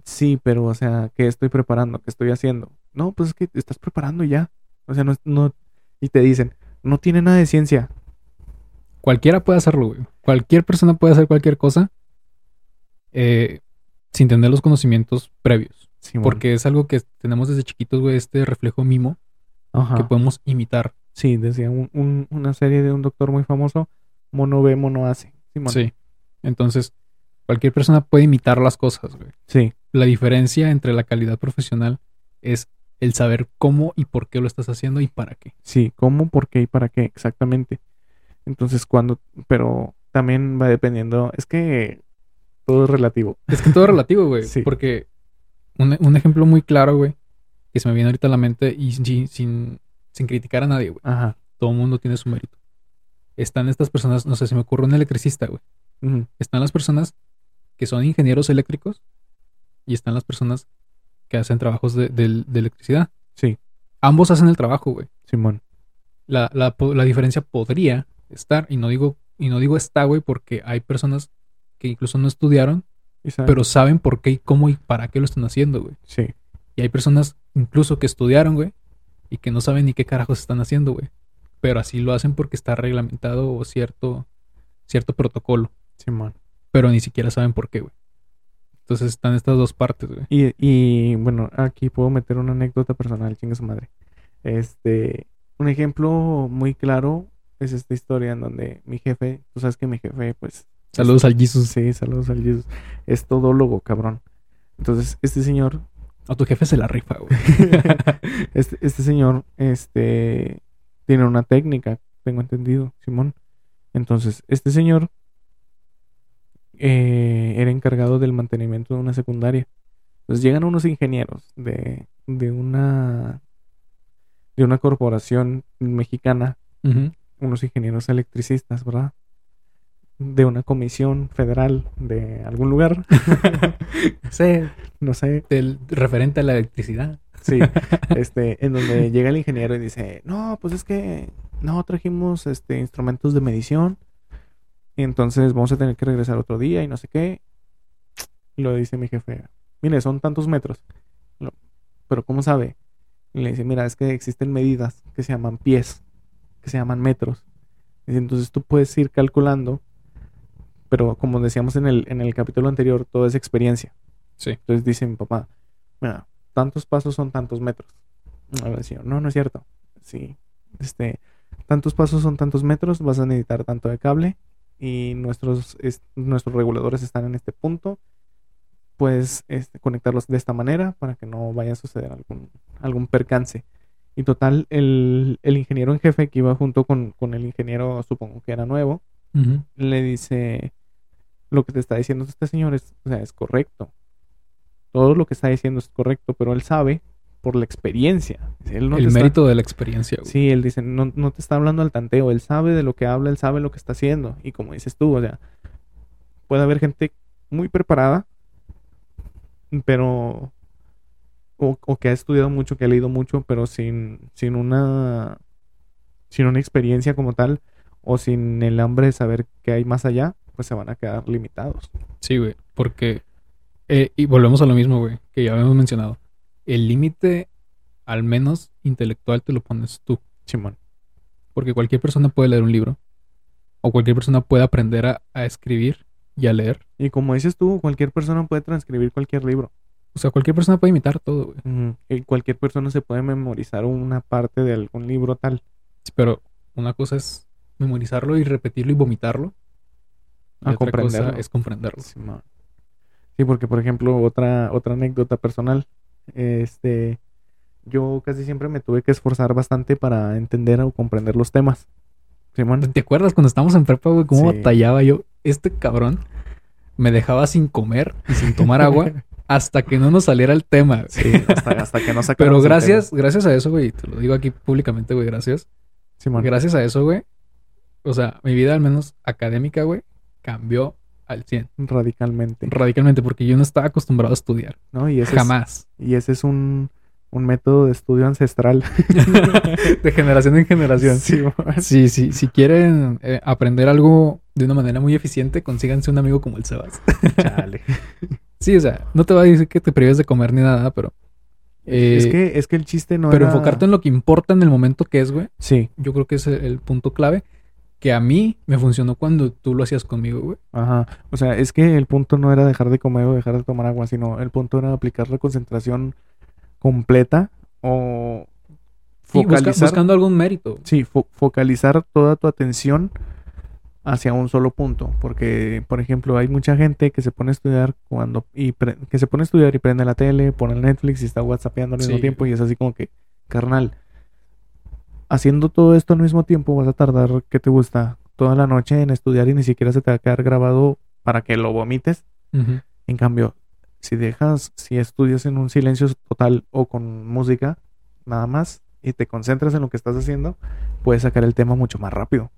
Sí, pero, o sea, ¿qué estoy preparando? ¿Qué estoy haciendo? No, pues es que estás preparando ya. O sea, no, no. Y te dicen, no tiene nada de ciencia. Cualquiera puede hacerlo, güey. Cualquier persona puede hacer cualquier cosa eh, sin tener los conocimientos previos. Porque es algo que tenemos desde chiquitos, güey, este reflejo mimo Ajá. que podemos imitar. Sí, decía un- un- una serie de un doctor muy famoso, mono ve, mono hace. Simón. Sí. Entonces, cualquier persona puede imitar las cosas, güey. Sí, La diferencia entre la calidad profesional es el saber cómo y por qué lo estás haciendo y para qué. sí, ¿cómo, por qué y para qué? Exactamente. Entonces, cuando, pero también va dependiendo, es que todo es relativo. Es que todo es relativo, güey. *laughs* Sí. Porque un, un ejemplo muy claro, güey, que se me viene ahorita a la mente y sin, sin, sin criticar a nadie, güey. Ajá. Todo el mundo tiene su mérito. Están estas personas, no sé, se me ocurre un electricista, güey. Están las personas que son ingenieros eléctricos y están las personas que hacen trabajos de, del- de electricidad. Sí, Ambos hacen el trabajo, güey. Simón. La, la, la diferencia podría estar, y no digo, y no digo está, güey, porque hay personas que incluso no estudiaron, Pero saben por qué y cómo y para qué lo están haciendo, güey. Sí, Y hay personas incluso que estudiaron, güey, y que no saben ni qué carajos están haciendo, güey. Pero así lo hacen porque está reglamentado o cierto, cierto protocolo. Simón. Pero ni siquiera saben por qué, güey. Entonces están estas dos partes, güey. Y, y bueno, aquí puedo meter una anécdota personal, chinga su madre. Este, un ejemplo muy claro es esta historia en donde mi jefe, tú sabes que mi jefe, pues, Saludos al Jesus. Sí, saludos al Jesus. Es todólogo, cabrón. Entonces, este señor, A tu jefe se la rifa, güey. *laughs* este, este señor, este, tiene una técnica, tengo entendido, Simón. Entonces, este señor eh, era encargado del mantenimiento de una secundaria. Entonces llegan unos ingenieros de, de una de una corporación mexicana, unos ingenieros electricistas, ¿verdad? De una comisión federal de algún lugar. *laughs* Sí. no sé, Del referente a la electricidad. Sí, *laughs* este, en donde llega el ingeniero y dice, no, pues es que no trajimos este instrumentos de medición. Y entonces vamos a tener que regresar otro día y no sé qué. Y lo dice mi jefe, mire, son tantos metros. Lo- Pero ¿cómo sabe? Y le dice, mira, es que existen medidas que se llaman pies, que se llaman metros. Dice, entonces tú puedes ir calculando, pero como decíamos en el, en el capítulo anterior, todo es experiencia. Sí. Entonces dice mi papá, mira, tantos pasos son tantos metros. Decía, no, no es cierto. Sí, este, tantos pasos son tantos metros, vas a necesitar tanto de cable y nuestros, es- nuestros reguladores están en este punto. Puedes este, conectarlos de esta manera para que no vaya a suceder algún, algún percance. Y total, el, el ingeniero en jefe que iba junto con, con el ingeniero, supongo que era nuevo, le dice, lo que te está diciendo este señor es, o sea, es correcto. Todo lo que está diciendo es correcto, pero él sabe por la experiencia. Él no te el está- mérito de la experiencia, güey. Sí, él dice, no, no te está hablando al tanteo, él sabe de lo que habla, él sabe lo que está haciendo. Y como dices tú, o sea, puede haber gente muy preparada, pero... O, o que ha estudiado mucho, que ha leído mucho, pero sin, sin una... Sin una experiencia como tal, o sin el hambre de saber qué hay más allá, pues se van a quedar limitados. Sí, güey. Porque. eh, y volvemos a lo mismo, güey, que ya habíamos mencionado. El límite, al menos intelectual, te lo pones tú. Simón. Porque cualquier persona puede leer un libro. O cualquier persona puede aprender a, a escribir y a leer. Y como dices tú, cualquier persona puede transcribir cualquier libro. O sea, cualquier persona puede imitar todo, güey. Cualquier persona se puede memorizar una parte de algún libro tal. Sí, Pero una cosa es memorizarlo y repetirlo y vomitarlo. Y A otra cosa es comprenderlo. Sí, porque por ejemplo, otra, otra anécdota personal. Este, yo casi siempre me tuve que esforzar bastante para entender o comprender los temas. Simón. ¿Te acuerdas cuando estábamos en prepa, güey? ¿Cómo Sí. batallaba yo? Este cabrón me dejaba sin comer y sin tomar agua *laughs* hasta que no nos saliera el tema. Sí, hasta, hasta que no *laughs* Pero gracias, gracias a eso, güey, te lo digo aquí públicamente, güey, gracias. Simón. Gracias a eso, güey. O sea, mi vida, al menos académica, güey, cambió al 100. Radicalmente. Radicalmente, porque yo no estaba acostumbrado a estudiar. ¿no? Y ese Jamás. Es, y ese es un, un método de estudio ancestral. *laughs* de generación en generación. Simón. Sí, sí, si quieren eh, aprender algo de una manera muy eficiente, consíganse un amigo como el Sebas. *laughs* Chale. Sí, o sea, no te va a decir que te prives de comer ni nada, pero. eh, es, que, es que el chiste no pero era- enfocarte en lo que importa en el momento que es, güey. Sí, Yo creo que es el, el punto clave. Que a mí me funcionó cuando tú lo hacías conmigo, güey. ajá. O sea, es que el punto no era dejar de comer o dejar de tomar agua, sino el punto era aplicar la concentración completa o busca- focalizar, buscando algún mérito. sí, fo- focalizar toda tu atención hacia un solo punto, porque por ejemplo, hay mucha gente que se pone a estudiar cuando y pre- que se pone a estudiar y prende la tele, pone el Netflix y está WhatsAppeando al mismo Sí. tiempo y es así como que, carnal, haciendo todo esto al mismo tiempo vas a tardar, ¿qué te gusta? Toda la noche en estudiar y ni siquiera se te va a quedar grabado para que lo vomites. En cambio, si dejas, si estudias en un silencio total o con música, nada más, y te concentras en lo que estás haciendo, puedes sacar el tema mucho más rápido.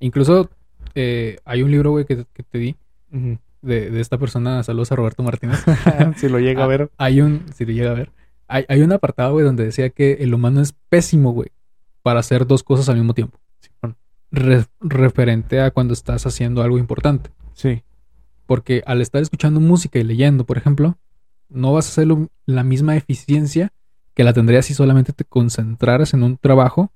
Incluso eh, hay un libro, güey, que, que te di de, de esta persona. Saludos a Roberto Martínez. *laughs* si lo llega a Ah, ver. Hay un, si te llega a ver, hay, hay un apartado, güey, donde decía que el humano es pésimo, güey, para hacer dos cosas al mismo tiempo. Re- referente a cuando estás haciendo algo importante. Sí, Porque al estar escuchando música y leyendo, por ejemplo, no vas a hacer lo- la misma eficiencia que la tendrías si solamente te concentraras en un trabajo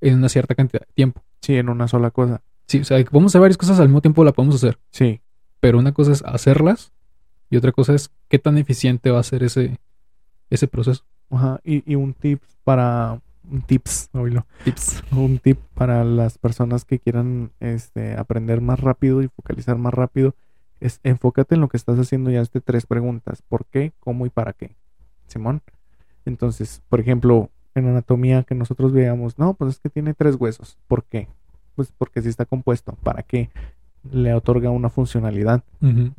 en una cierta cantidad de tiempo. sí, en una sola cosa. Sí, o sea, que podemos hacer varias cosas al mismo tiempo, la podemos hacer. Sí, Pero una cosa es hacerlas y otra cosa es qué tan eficiente va a ser ese, ese proceso. ajá. Y, y un tip para, un tips, oílo. Tips. un tip para las personas que quieran este, aprender más rápido y focalizar más rápido es enfócate en lo que estás haciendo y hazte tres preguntas. ¿Por qué? ¿Cómo y para qué? Simón. Entonces, por ejemplo, en anatomía que nosotros veamos, no, pues es que tiene tres huesos. ¿Por qué? Pues porque si está compuesto. ¿Para qué? Le otorga una funcionalidad.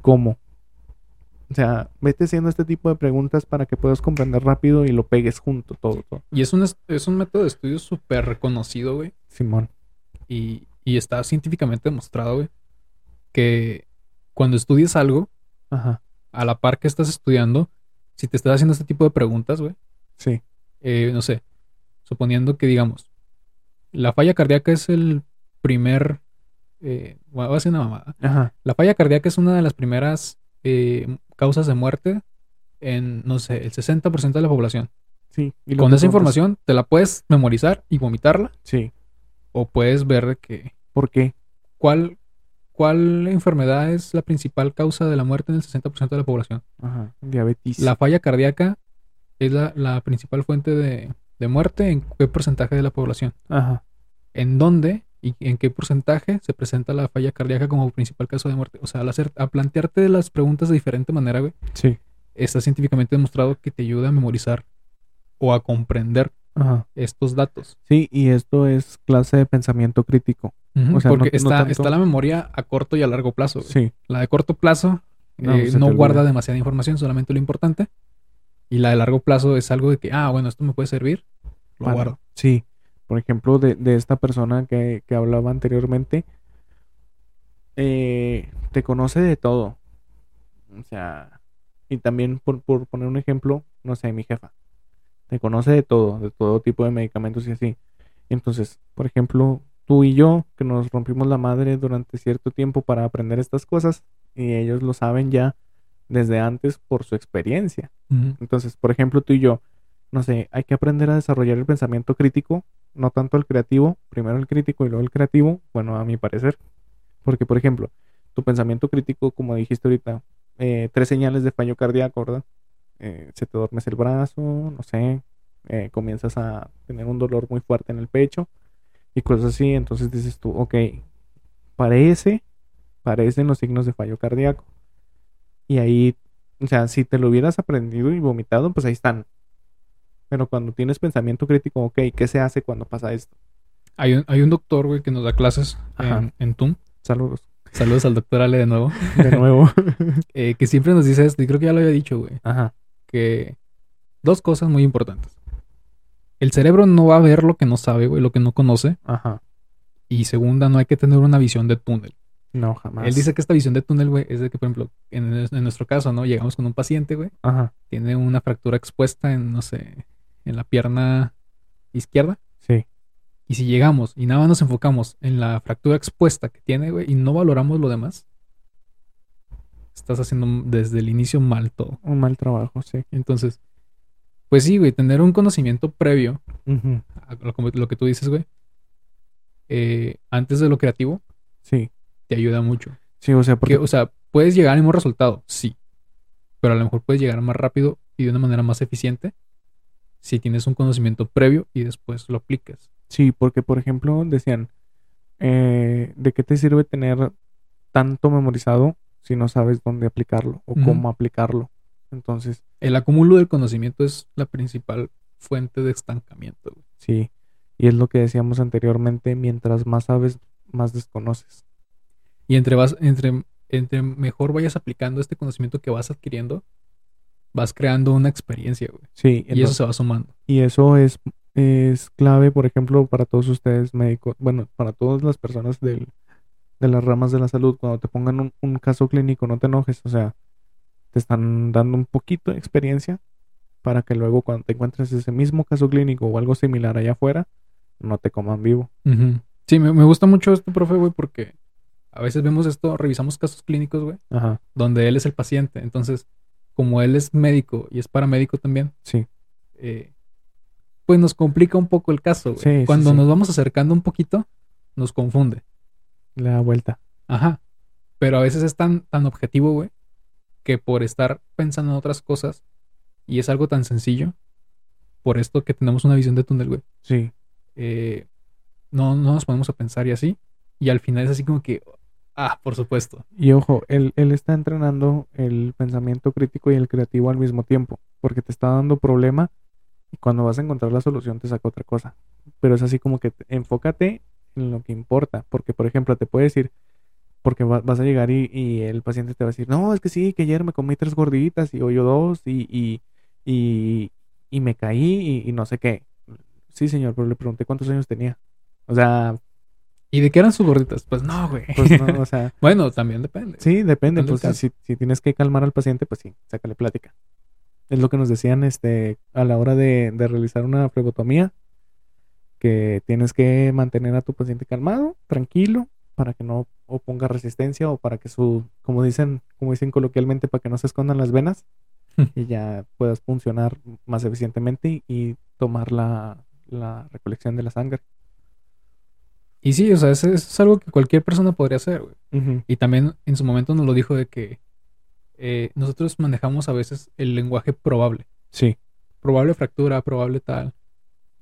¿Cómo? O sea, vete haciendo este tipo de preguntas para que puedas comprender rápido y lo pegues junto todo, todo. Y es un, es, un método de estudio súper reconocido, güey. Simón. Y, y está científicamente demostrado, güey, que cuando estudias algo, Ajá. a la par que estás estudiando, si te estás haciendo este tipo de preguntas, güey, Sí. eh, no sé, suponiendo que digamos, la falla cardíaca es el primer, eh, voy a decir una mamada. Ajá. La falla cardíaca es una de las primeras eh, causas de muerte en, no sé, el 60% de la población. Sí. Y Con esa información te la puedes memorizar y vomitarla, Sí. o puedes ver de que ¿Por qué? cuál, cuál enfermedad es la principal causa de la muerte en el 60% de la población. Ajá. Diabetes. La falla cardíaca es la, la principal fuente de, de muerte en qué porcentaje de la población. Ajá. ¿En dónde y en qué porcentaje se presenta la falla cardíaca como principal caso de muerte? O sea, al hacer, a plantearte las preguntas de diferente manera, güey, Sí. está científicamente demostrado que te ayuda a memorizar o a comprender Ajá. estos datos. Sí, y esto es clase de pensamiento crítico. O sea, Porque no está, tanto- está la memoria a corto y a largo plazo. güey. Sí. La de corto plazo No, eh, no guarda demasiada información, solamente lo importante. Y la de largo plazo es algo de que, ah, bueno, esto me puede servir, lo Para- guardo. Sí. Por ejemplo, de, de esta persona que, que hablaba anteriormente, eh, te conoce de todo. O sea, y también por, por poner un ejemplo, no sé, mi jefa. Te conoce de todo, de todo tipo de medicamentos y así. Entonces, por ejemplo, tú y yo, que nos rompimos la madre durante cierto tiempo para aprender estas cosas, y ellos lo saben ya desde antes por su experiencia. Entonces, por ejemplo, tú y yo, no sé, hay que aprender a desarrollar el pensamiento crítico, no tanto el creativo, primero el crítico y luego el creativo, bueno, a mi parecer. Porque, por ejemplo, tu pensamiento crítico, como dijiste ahorita, eh, tres señales de fallo cardíaco, ¿verdad? Eh, se te duermes el brazo, no sé, eh, comienzas a tener un dolor muy fuerte en el pecho y cosas así, entonces dices tú, ok, parece, parecen los signos de fallo cardíaco. Y ahí o sea, si te lo hubieras aprendido y vomitado, pues ahí están. Pero cuando tienes pensamiento crítico, ok, ¿qué se hace cuando pasa esto? Hay, un, hay un doctor, güey, que nos da clases en, en TUM. Saludos. Saludos al doctor Ale de nuevo. *laughs* De nuevo. *laughs* eh, que siempre nos dice esto, y creo que ya lo había dicho, güey. Ajá. Que dos cosas muy importantes. El cerebro no va a ver lo que no sabe, güey, lo que no conoce. Ajá. Y segunda, no hay que tener una visión de túnel. No, jamás. Él dice que esta visión de túnel, güey, es de que, por ejemplo, en, en nuestro caso, ¿no? Llegamos con un paciente, güey, Ajá. tiene una fractura expuesta en, no sé, en la pierna izquierda. Sí. Y si llegamos y nada más nos enfocamos en la fractura expuesta que tiene, güey, y no valoramos lo demás, estás haciendo desde el inicio mal todo. Un mal trabajo, sí. Entonces, pues sí, güey, tener un conocimiento previo a lo, que tú dices, güey, eh, antes de lo creativo, Sí. te ayuda mucho. Sí, o sea, Que, porque... o sea, puedes llegar al mismo resultado, sí. Pero a lo mejor puedes llegar más rápido y de una manera más eficiente si tienes un conocimiento previo y después lo aplicas. Sí, porque, por ejemplo, decían, eh, ¿de qué te sirve tener tanto memorizado si no sabes dónde aplicarlo o cómo aplicarlo? Entonces, El acúmulo del conocimiento es la principal fuente de estancamiento. güey. sí. Y es lo que decíamos anteriormente, mientras más sabes, más desconoces. Y entre, vas, entre, entre mejor vayas aplicando este conocimiento que vas adquiriendo, vas creando una experiencia, güey. Sí, Y eso entonces- se va sumando. Y eso es, es clave, por ejemplo, para todos ustedes médicos, bueno, para todas las personas del, de las ramas de la salud, cuando te pongan un, un caso clínico, no te enojes, o sea, te están dando un poquito de experiencia para que luego cuando te encuentres ese mismo caso clínico o algo similar allá afuera, no te coman vivo. Sí, me, me gusta mucho esto, profe, güey, porque a veces vemos esto, revisamos casos clínicos, güey, Ajá, donde él es el paciente. Entonces, como él es médico y es paramédico también, sí, eh, pues nos complica un poco el caso, güey. Sí, Cuando sí. nos vamos acercando un poquito, nos confunde. le da vuelta. Ajá. Pero a veces es tan, tan objetivo, güey, que por estar pensando en otras cosas, y es algo tan sencillo, por esto que tenemos una visión de túnel, güey. Sí. Eh, no, no nos ponemos a pensar y así. Y al final es así como que, ah, por supuesto. Y ojo, él, él está entrenando el pensamiento crítico y el creativo al mismo tiempo, porque te está dando problema y cuando vas a encontrar la solución te saca otra cosa. Pero es así como que te- enfócate en lo que importa, porque por ejemplo te puede decir, porque va- vas a llegar y, y el paciente te va a decir, no, es que sí, que ayer me comí tres gorditas y hoy yo dos y, y, y, y me caí y, y no sé qué. Sí, señor, pero le pregunté cuántos años tenía. O sea, ¿Y de qué eran sus gorditas? Pues no, güey. pues no, o sea, *laughs* bueno, también depende. Sí, depende. Pues si, caso. si- si tienes que calmar al paciente, pues sí, sácale plática. Es lo que nos decían este, a la hora de, de realizar una flebotomía, que tienes que mantener a tu paciente calmado, tranquilo, para que no oponga resistencia o para que su, como dicen, como dicen coloquialmente, para que no se escondan las venas *laughs* y ya puedas funcionar más eficientemente y, y tomar la, la recolección de la sangre. Y sí, o sea, eso es algo que cualquier persona podría hacer, güey. Y también en su momento nos lo dijo de que eh, nosotros manejamos a veces el lenguaje probable. Sí. Probable fractura, probable tal.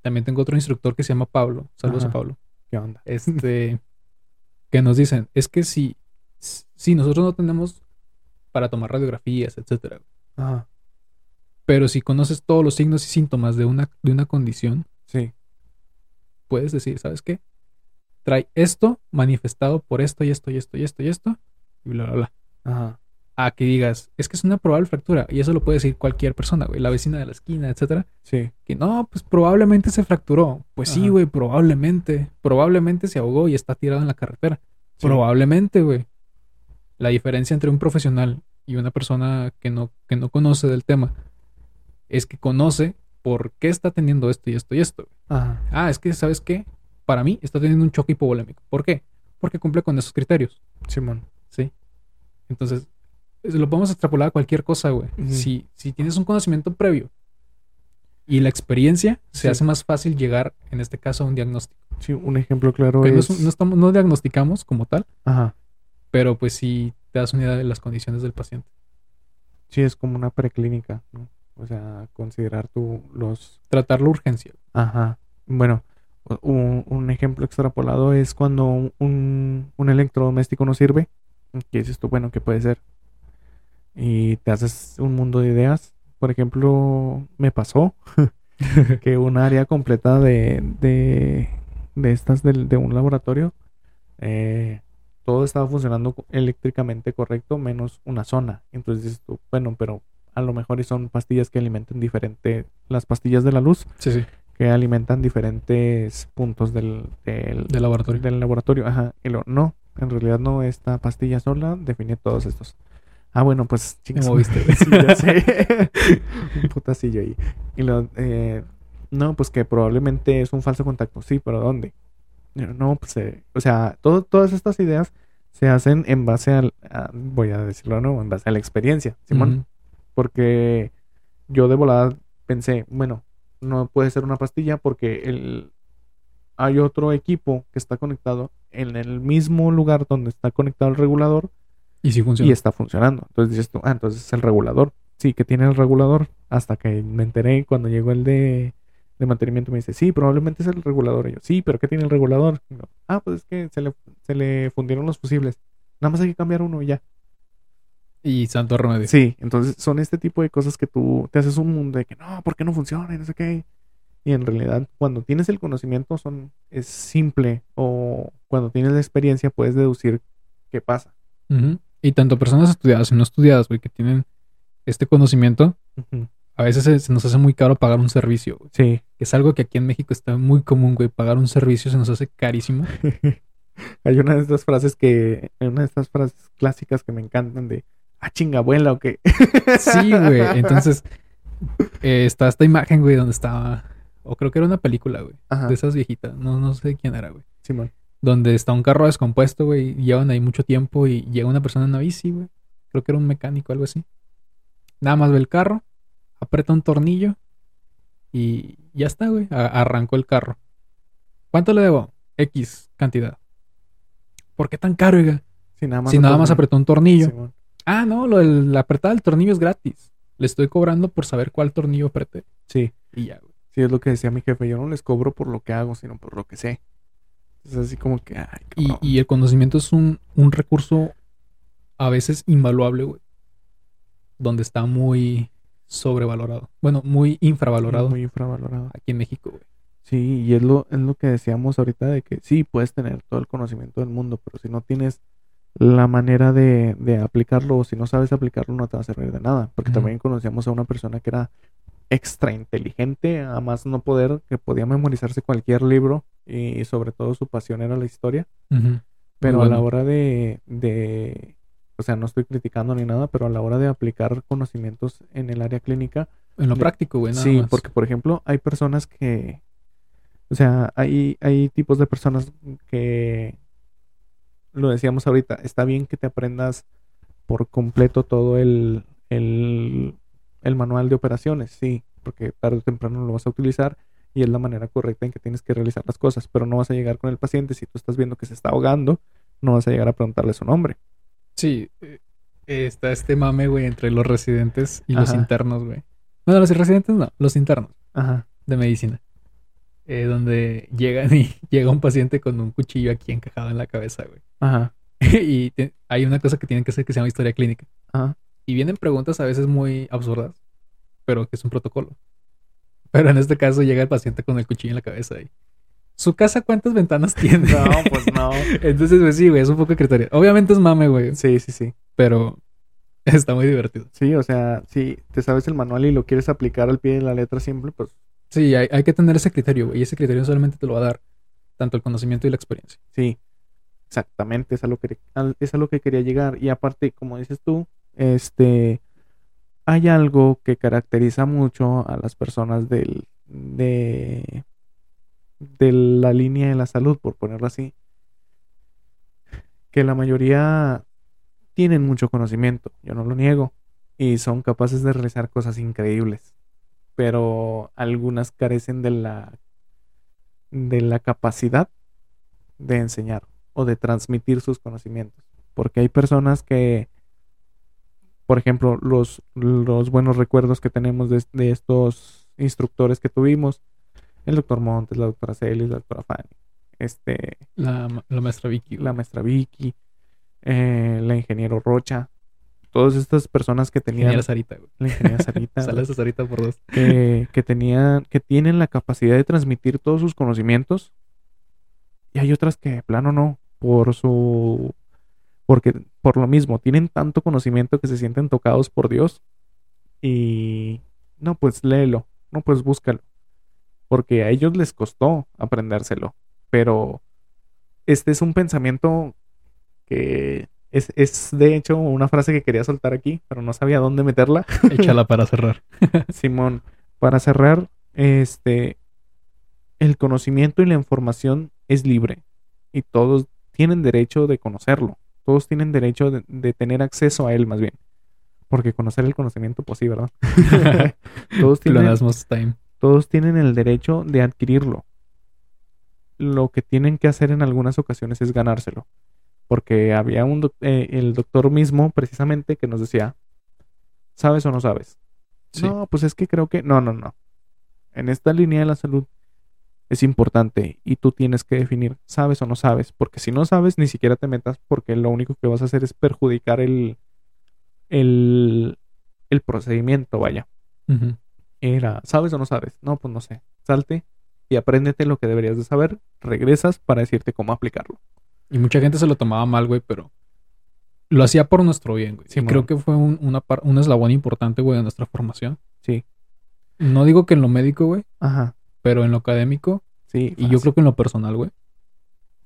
También tengo otro instructor que se llama Pablo. Saludos Ajá. a Pablo. ¿Qué onda? Este, *laughs* que nos dicen, es que si, si nosotros no tenemos para tomar radiografías, etcétera, Ajá. pero si conoces todos los signos y síntomas de una, de una condición, Sí. puedes decir, ¿sabes qué? Trae esto manifestado por esto y esto y esto y esto y esto, y bla, bla, bla. Ajá. A que digas, es que es una probable fractura, y eso lo puede decir cualquier persona, güey, la vecina de la esquina, etcétera. Sí. Que no, pues probablemente se fracturó. Pues sí, güey, probablemente. Probablemente se ahogó y está tirado en la carretera. Sí. Probablemente, güey. La diferencia entre un profesional y una persona que no, que no conoce del tema es que conoce por qué está teniendo esto y esto y esto. Ajá. Ah, es que, ¿sabes qué? Para mí está teniendo un choque hipovolémico. ¿Por qué? Porque cumple con esos criterios, Simón. ¿sí? Entonces, es- lo podemos extrapolar a cualquier cosa, güey. Si, si tienes un conocimiento previo y la experiencia, se hace más fácil llegar, en este caso, a un diagnóstico. Sí, un ejemplo claro Que no, es... estamos, no diagnosticamos como tal, Ajá. pero pues sí te das una idea de las condiciones del paciente. Sí, es como una preclínica, ¿no? O sea, considerar tú los... Tratar la urgencia. Ajá. Bueno, un, un ejemplo extrapolado es cuando un, un electrodoméstico no sirve. Que dices tú, bueno, ¿qué puede ser? Y te haces un mundo de ideas. Por ejemplo, me pasó *laughs* que un área completa de, de, de estas de, un laboratorio, eh, todo estaba funcionando eléctricamente correcto, menos una zona. Entonces dices tú, bueno, pero a lo mejor son pastillas que alimentan diferente, las pastillas de la luz Sí, sí. Que alimentan diferentes puntos del, del, Del laboratorio. del laboratorio. Ajá. Y lo, no, en realidad no, esta pastilla sola define todos estos. Ah, bueno, pues chingas. moviste. *laughs* Sí, ya sé. *laughs* un putacillo ahí. Y lo, eh, no, pues que probablemente es un falso contacto. Sí, pero ¿dónde? No, pues, eh, o sea, todo- todas estas ideas se hacen en base al, a- voy a decirlo de nuevo, en base a la experiencia, Simón. Porque yo de volada pensé, bueno, no puede ser una pastilla porque el, hay otro equipo que está conectado en el mismo lugar donde está conectado el regulador Y sí funciona. y está funcionando. Entonces dices tú, ah, entonces es el regulador. Sí, que tiene el regulador. Hasta que me enteré cuando llegó el de, de mantenimiento, me dice, sí, probablemente es el regulador. Y yo, sí, pero ¿qué tiene el regulador? Yo, ah, pues es que se le, se le fundieron los fusibles. Nada más hay que cambiar uno y ya. Y santo remedio. Sí, entonces son este tipo de cosas que tú te haces un mundo de que no, ¿por qué no funciona? Y no sé qué. Y en realidad, cuando tienes el conocimiento, son, es simple. O cuando tienes la experiencia, puedes deducir qué pasa. Y tanto personas estudiadas y no estudiadas, güey, que tienen este conocimiento, a veces se, se nos hace muy caro pagar un servicio, güey. Sí. Es algo que aquí en México está muy común, güey. Pagar un servicio se nos hace carísimo. *laughs* Hay una de estas frases que, una de estas frases clásicas que me encantan de, ah, chinga, abuela o qué. Sí, güey. *laughs* Entonces, eh, está esta imagen, güey, donde estaba. O creo que era una película, güey. Ajá, De esas viejitas. No, no sé quién era, güey. Simón. Donde está un carro descompuesto, güey. y Llevan ahí mucho tiempo y llega una persona en una bici, güey. Creo que era un mecánico, algo así. Nada más ve el carro, aprieta un tornillo y ya está, güey. Arrancó el carro. ¿Cuánto le debo? X cantidad. ¿Por qué tan caro, oiga? Sí, nada más Si nada más apretó un tornillo. Simón. Ah, no, lo del, la apretada del tornillo es gratis. Le estoy cobrando por saber cuál tornillo apreté. Sí, Y ya, güey. Sí, es lo que decía mi jefe. Yo no les cobro por lo que hago, sino por lo que sé. Es así como que, ay, Y, y el conocimiento es un, un recurso a veces invaluable, güey. Donde está muy sobrevalorado. Bueno, muy infravalorado Muy infravalorado. aquí en México, güey. Sí, y es lo, es lo que decíamos ahorita de que sí, puedes tener todo el conocimiento del mundo, pero si no tienes la manera de, de aplicarlo o si no sabes aplicarlo no te va a servir de nada. Porque también conocíamos a una persona que era extra inteligente, a más no poder, que podía memorizarse cualquier libro y sobre todo su pasión era la historia. Pero a la hora de, de, o sea, no estoy criticando ni nada, pero a la hora de aplicar conocimientos en el área clínica, En lo de- práctico, güey, nada sí, más. porque por ejemplo hay personas que, o sea, hay, hay tipos de personas que, lo decíamos ahorita, está bien que te aprendas por completo todo el, el, el manual de operaciones, sí, porque tarde o temprano lo vas a utilizar y es la manera correcta en que tienes que realizar las cosas, pero no vas a llegar con el paciente si tú estás viendo que se está ahogando, no vas a llegar a preguntarle su nombre. Sí, eh, está este mame, güey, entre los residentes y los internos, güey. Bueno, los residentes no, los internos Ajá. de medicina. Eh, donde llegan *laughs* y llega un paciente con un cuchillo aquí encajado en la cabeza, güey. Ajá. *laughs* y te- hay una cosa que tienen que hacer que se llama historia clínica. Ajá. Y vienen preguntas a veces muy absurdas, pero que es un protocolo. Pero en este caso llega el paciente con el cuchillo en la cabeza y... ¿Su casa cuántas ventanas *laughs* tiene? No, pues no. Entonces, pues sí, güey, es un poco criterio. Obviamente es mame, güey, Sí, sí, sí. pero está muy divertido. Sí, o sea, si te sabes el manual y lo quieres aplicar al pie de la letra simple, pues Sí, hay, que tener ese criterio. Y ese criterio solamente te lo va a dar tanto el conocimiento y la experiencia. sí, exactamente, es a lo que, es a lo que quería llegar. Y aparte, como dices tú, este, hay algo que caracteriza mucho a las personas del, de, de la línea de la salud, por ponerlo así, que la mayoría tienen mucho conocimiento, yo no lo niego, y son capaces de realizar cosas increíbles, pero algunas carecen de la de la capacidad de enseñar o de transmitir sus conocimientos, porque hay personas que por ejemplo, los, los buenos recuerdos que tenemos de, de estos instructores que tuvimos, el doctor Montes, la doctora Celis, la doctora Fanny, este, La, ma- la maestra Vicky. la maestra Vicky, eh, la ingeniero Rocha, todas estas personas que tenían, Ingeniera Sarita, güey. la ingeniera Sarita, *laughs* Saludos a Sarita por dos. que, que tenían, que tienen la capacidad de transmitir todos sus conocimientos, y hay otras que plano no, por su porque por lo mismo tienen tanto conocimiento que se sienten tocados por Dios y no pues léelo, no pues búscalo, porque a ellos les costó aprendérselo, pero este es un pensamiento que es, es de hecho una frase que quería soltar aquí, pero no sabía dónde meterla. *laughs* Échala para cerrar. *laughs* Simón, para cerrar, este, el conocimiento y la información es libre y todos tienen derecho de conocerlo. Todos tienen derecho de, de tener acceso a él, más bien. Porque conocer el conocimiento, pues sí, ¿verdad? *laughs* todos, tienen, time. todos tienen el derecho de adquirirlo. Lo que tienen que hacer en algunas ocasiones es ganárselo. Porque había un doc- eh, el doctor mismo, precisamente, que nos decía, ¿sabes o no sabes? Sí. No, pues es que creo que... No, no, no. En esta línea de la salud es importante y tú tienes que definir, ¿sabes o no sabes? Porque si no sabes, ni siquiera te metas porque lo único que vas a hacer es perjudicar el, el, el procedimiento, vaya. Era, ¿sabes o no sabes? No, pues no sé. Salte y apréndete lo que deberías de saber. Regresas para decirte cómo aplicarlo. Y mucha gente se lo tomaba mal, güey, pero lo hacía por nuestro bien, güey. Y Simón. creo que fue un, una par- un eslabón importante, güey, de nuestra formación. Sí. No digo que en lo médico, güey, Ajá. pero en lo académico Sí. y yo creo que en lo personal, güey,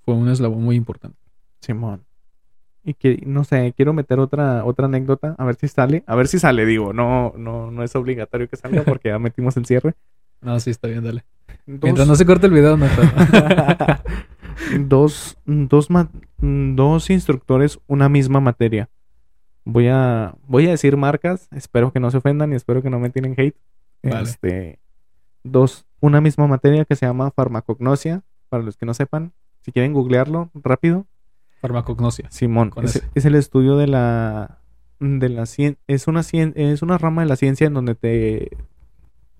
fue un eslabón muy importante. Simón. Y que, no sé, quiero meter otra, otra anécdota, a ver si sale. A ver si sale, digo, no, no, no es obligatorio que salga porque ya metimos el cierre. *laughs* No, sí, está bien, dale. Dos, Mientras no se corte el video, no *laughs* está. *laughs* dos, dos, dos instructores, una misma materia. Voy a, voy a decir marcas, espero que no se ofendan y espero que no me tienen hate. Vale. Este, dos, una misma materia que se llama farmacognosia, para los que no sepan, si quieren googlearlo rápido, Farmacognosia. Simón, es, es el estudio de la de la cien- es una cien- es una rama de la ciencia en donde te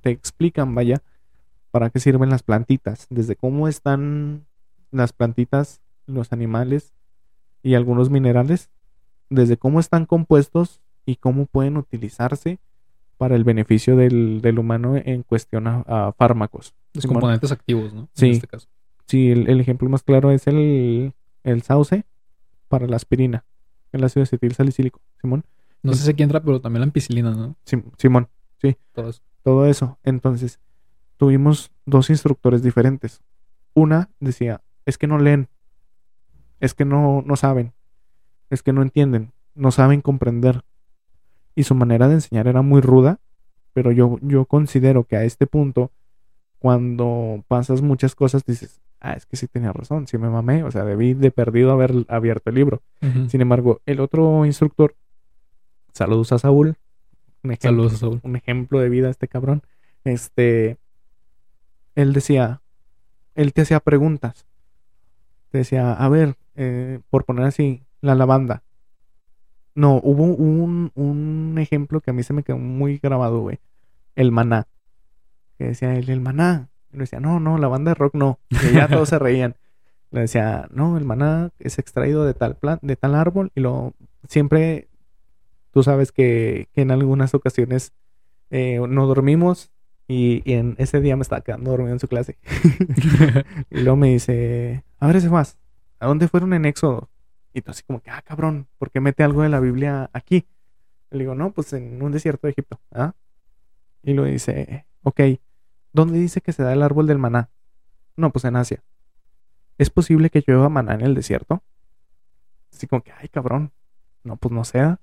te explican, vaya, para qué sirven las plantitas, desde cómo están las plantitas, los animales y algunos minerales, desde cómo están compuestos y cómo pueden utilizarse para el beneficio del, del humano en cuestión a, a fármacos. Los Simón. componentes activos, ¿no? Sí. En este caso. Sí, el, el ejemplo más claro es el, el sauce para la aspirina, el ácido acetil salicílico. Simón, No sé si aquí entra, pero también la ampicilina, ¿no? Sim- Simón, Todo eso. todo eso. Entonces, tuvimos dos instructores diferentes. Una decía, es que no leen, es que no, no saben, es que no entienden, no saben comprender. Y su manera de enseñar era muy ruda, pero yo, yo considero que a este punto, cuando pasas muchas cosas, dices, ah, es que sí tenía razón, sí me mamé, o sea, debí de perdido haber abierto el libro. Sin embargo, el otro instructor, saludos a Saúl, un ejemplo, Saludos a Saúl. un ejemplo de vida este cabrón, este, él decía, él te hacía preguntas, decía, a ver, eh, por poner así, la lavanda. No, hubo un, un ejemplo que a mí se me quedó muy grabado, güey, el maná, que decía él, el maná, y le decía, no, no, la banda de rock no, ya todos se reían. *laughs* Le decía, no, el maná es extraído de tal plan, de tal árbol, y lo siempre tú sabes que, que en algunas ocasiones eh, no dormimos y, y en ese día me estaba quedando dormido en su clase. *laughs* *laughs* y luego me dice, a ver ese más, ¿a dónde fueron en Éxodo? Y tú así como que, ah, cabrón, ¿por qué mete algo de la Biblia aquí? Le digo, no, pues en un desierto de Egipto. ¿Ah? Y luego dice, ok, ¿dónde dice que se da el árbol del maná? No, pues en Asia. ¿Es posible que llueva maná en el desierto? Así como que, ay, cabrón, no, pues no sea.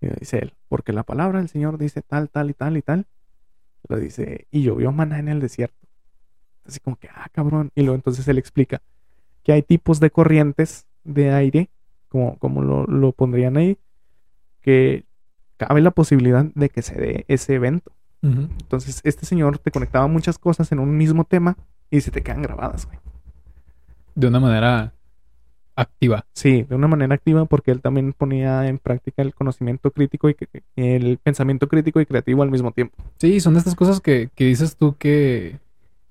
Y dice él, porque la palabra del Señor dice tal, tal y tal y tal. Lo dice, y llovió maná en el desierto. Así como que, ah, cabrón. Y luego entonces él explica que hay tipos de corrientes de aire, como, como lo, lo pondrían ahí, que cabe la posibilidad de que se dé ese evento. Entonces, este señor te conectaba muchas cosas en un mismo tema y se te quedan grabadas, güey. De una manera activa. Sí, de una manera activa porque él también ponía en práctica el conocimiento crítico y el pensamiento crítico y creativo al mismo tiempo. Sí, son de estas cosas que, que dices tú que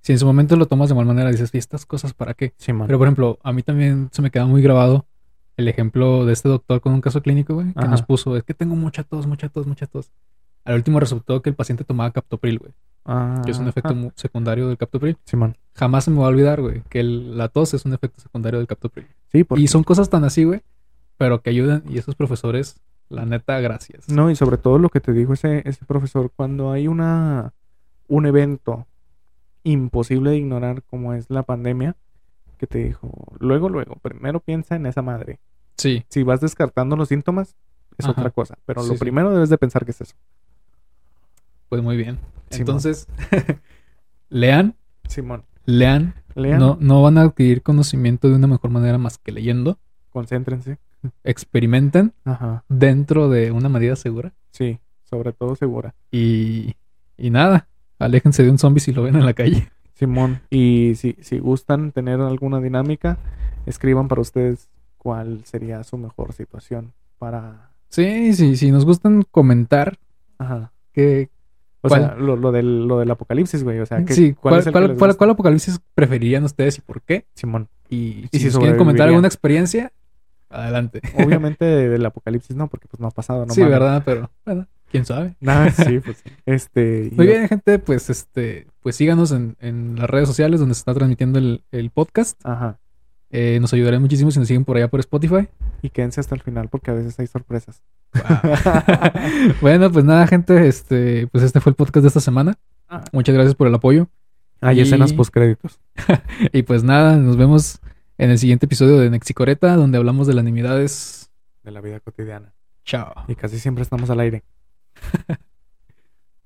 si en su momento lo tomas de mal manera, dices, ¿y estas cosas para qué? Sí, man. Pero por ejemplo, a mí también se me queda muy grabado el ejemplo de este doctor con un caso clínico, güey, que Ajá. nos puso, es que tengo mucha tos, mucha tos, mucha tos. Al último resultó que el paciente tomaba captopril, güey, Ah, que es un efecto mu- secundario del captopril. Simón. Jamás se me va a olvidar, güey, que el- la tos es un efecto secundario del captopril. Sí, porque... Y son cosas tan así, güey, pero que ayudan. Y esos profesores, la neta, gracias. No, y sobre todo lo que te dijo ese, ese profesor, cuando hay una un evento imposible de ignorar como es la pandemia, que te dijo, luego, luego, primero piensa en esa madre. Sí, Si vas descartando los síntomas, es Ajá. otra cosa, pero Sí, lo sí. primero debes de pensar que es eso. Pues muy bien. Simón. Entonces, *laughs* lean, Simón, lean. lean, No, no van a adquirir conocimiento de una mejor manera más que leyendo. concéntrense. Experimenten Ajá, dentro de una medida segura. sí, sobre todo segura. Y, y nada, aléjense de un zombie si lo ven en la calle. Simón, y si, si gustan tener alguna dinámica, escriban para ustedes cuál sería su mejor situación para... Sí, sí, si nos gustan comentar Ajá. que, O ¿Cuál? sea, lo, lo del, lo del apocalipsis, güey. O sea, ¿qué- sí, ¿cuál, cuál, es el que cuál- les apocalipsis preferirían ustedes y por qué. Simón. Y, Y si, nos quieren comentar alguna experiencia, adelante. Obviamente del apocalipsis no, porque pues no ha pasado, no sí, verdad, pero bueno, quién sabe. Nada, *laughs* sí, pues. Este. Muy yo- bien, gente, pues este, pues síganos en, en las redes sociales donde se está transmitiendo el, el podcast. Ajá. Eh, nos ayudará muchísimo si nos siguen por allá por Spotify. Y quédense hasta el final porque a veces hay sorpresas. *laughs* bueno, pues nada, gente, este, pues este fue el podcast de esta semana. Ah. Muchas gracias por el apoyo. Hay Y- escenas postcréditos. *laughs* Y pues nada, nos vemos en el siguiente episodio de Nexicoreta, donde hablamos de las nimiedades. De la vida cotidiana. Chao. Y casi siempre estamos al aire. *laughs*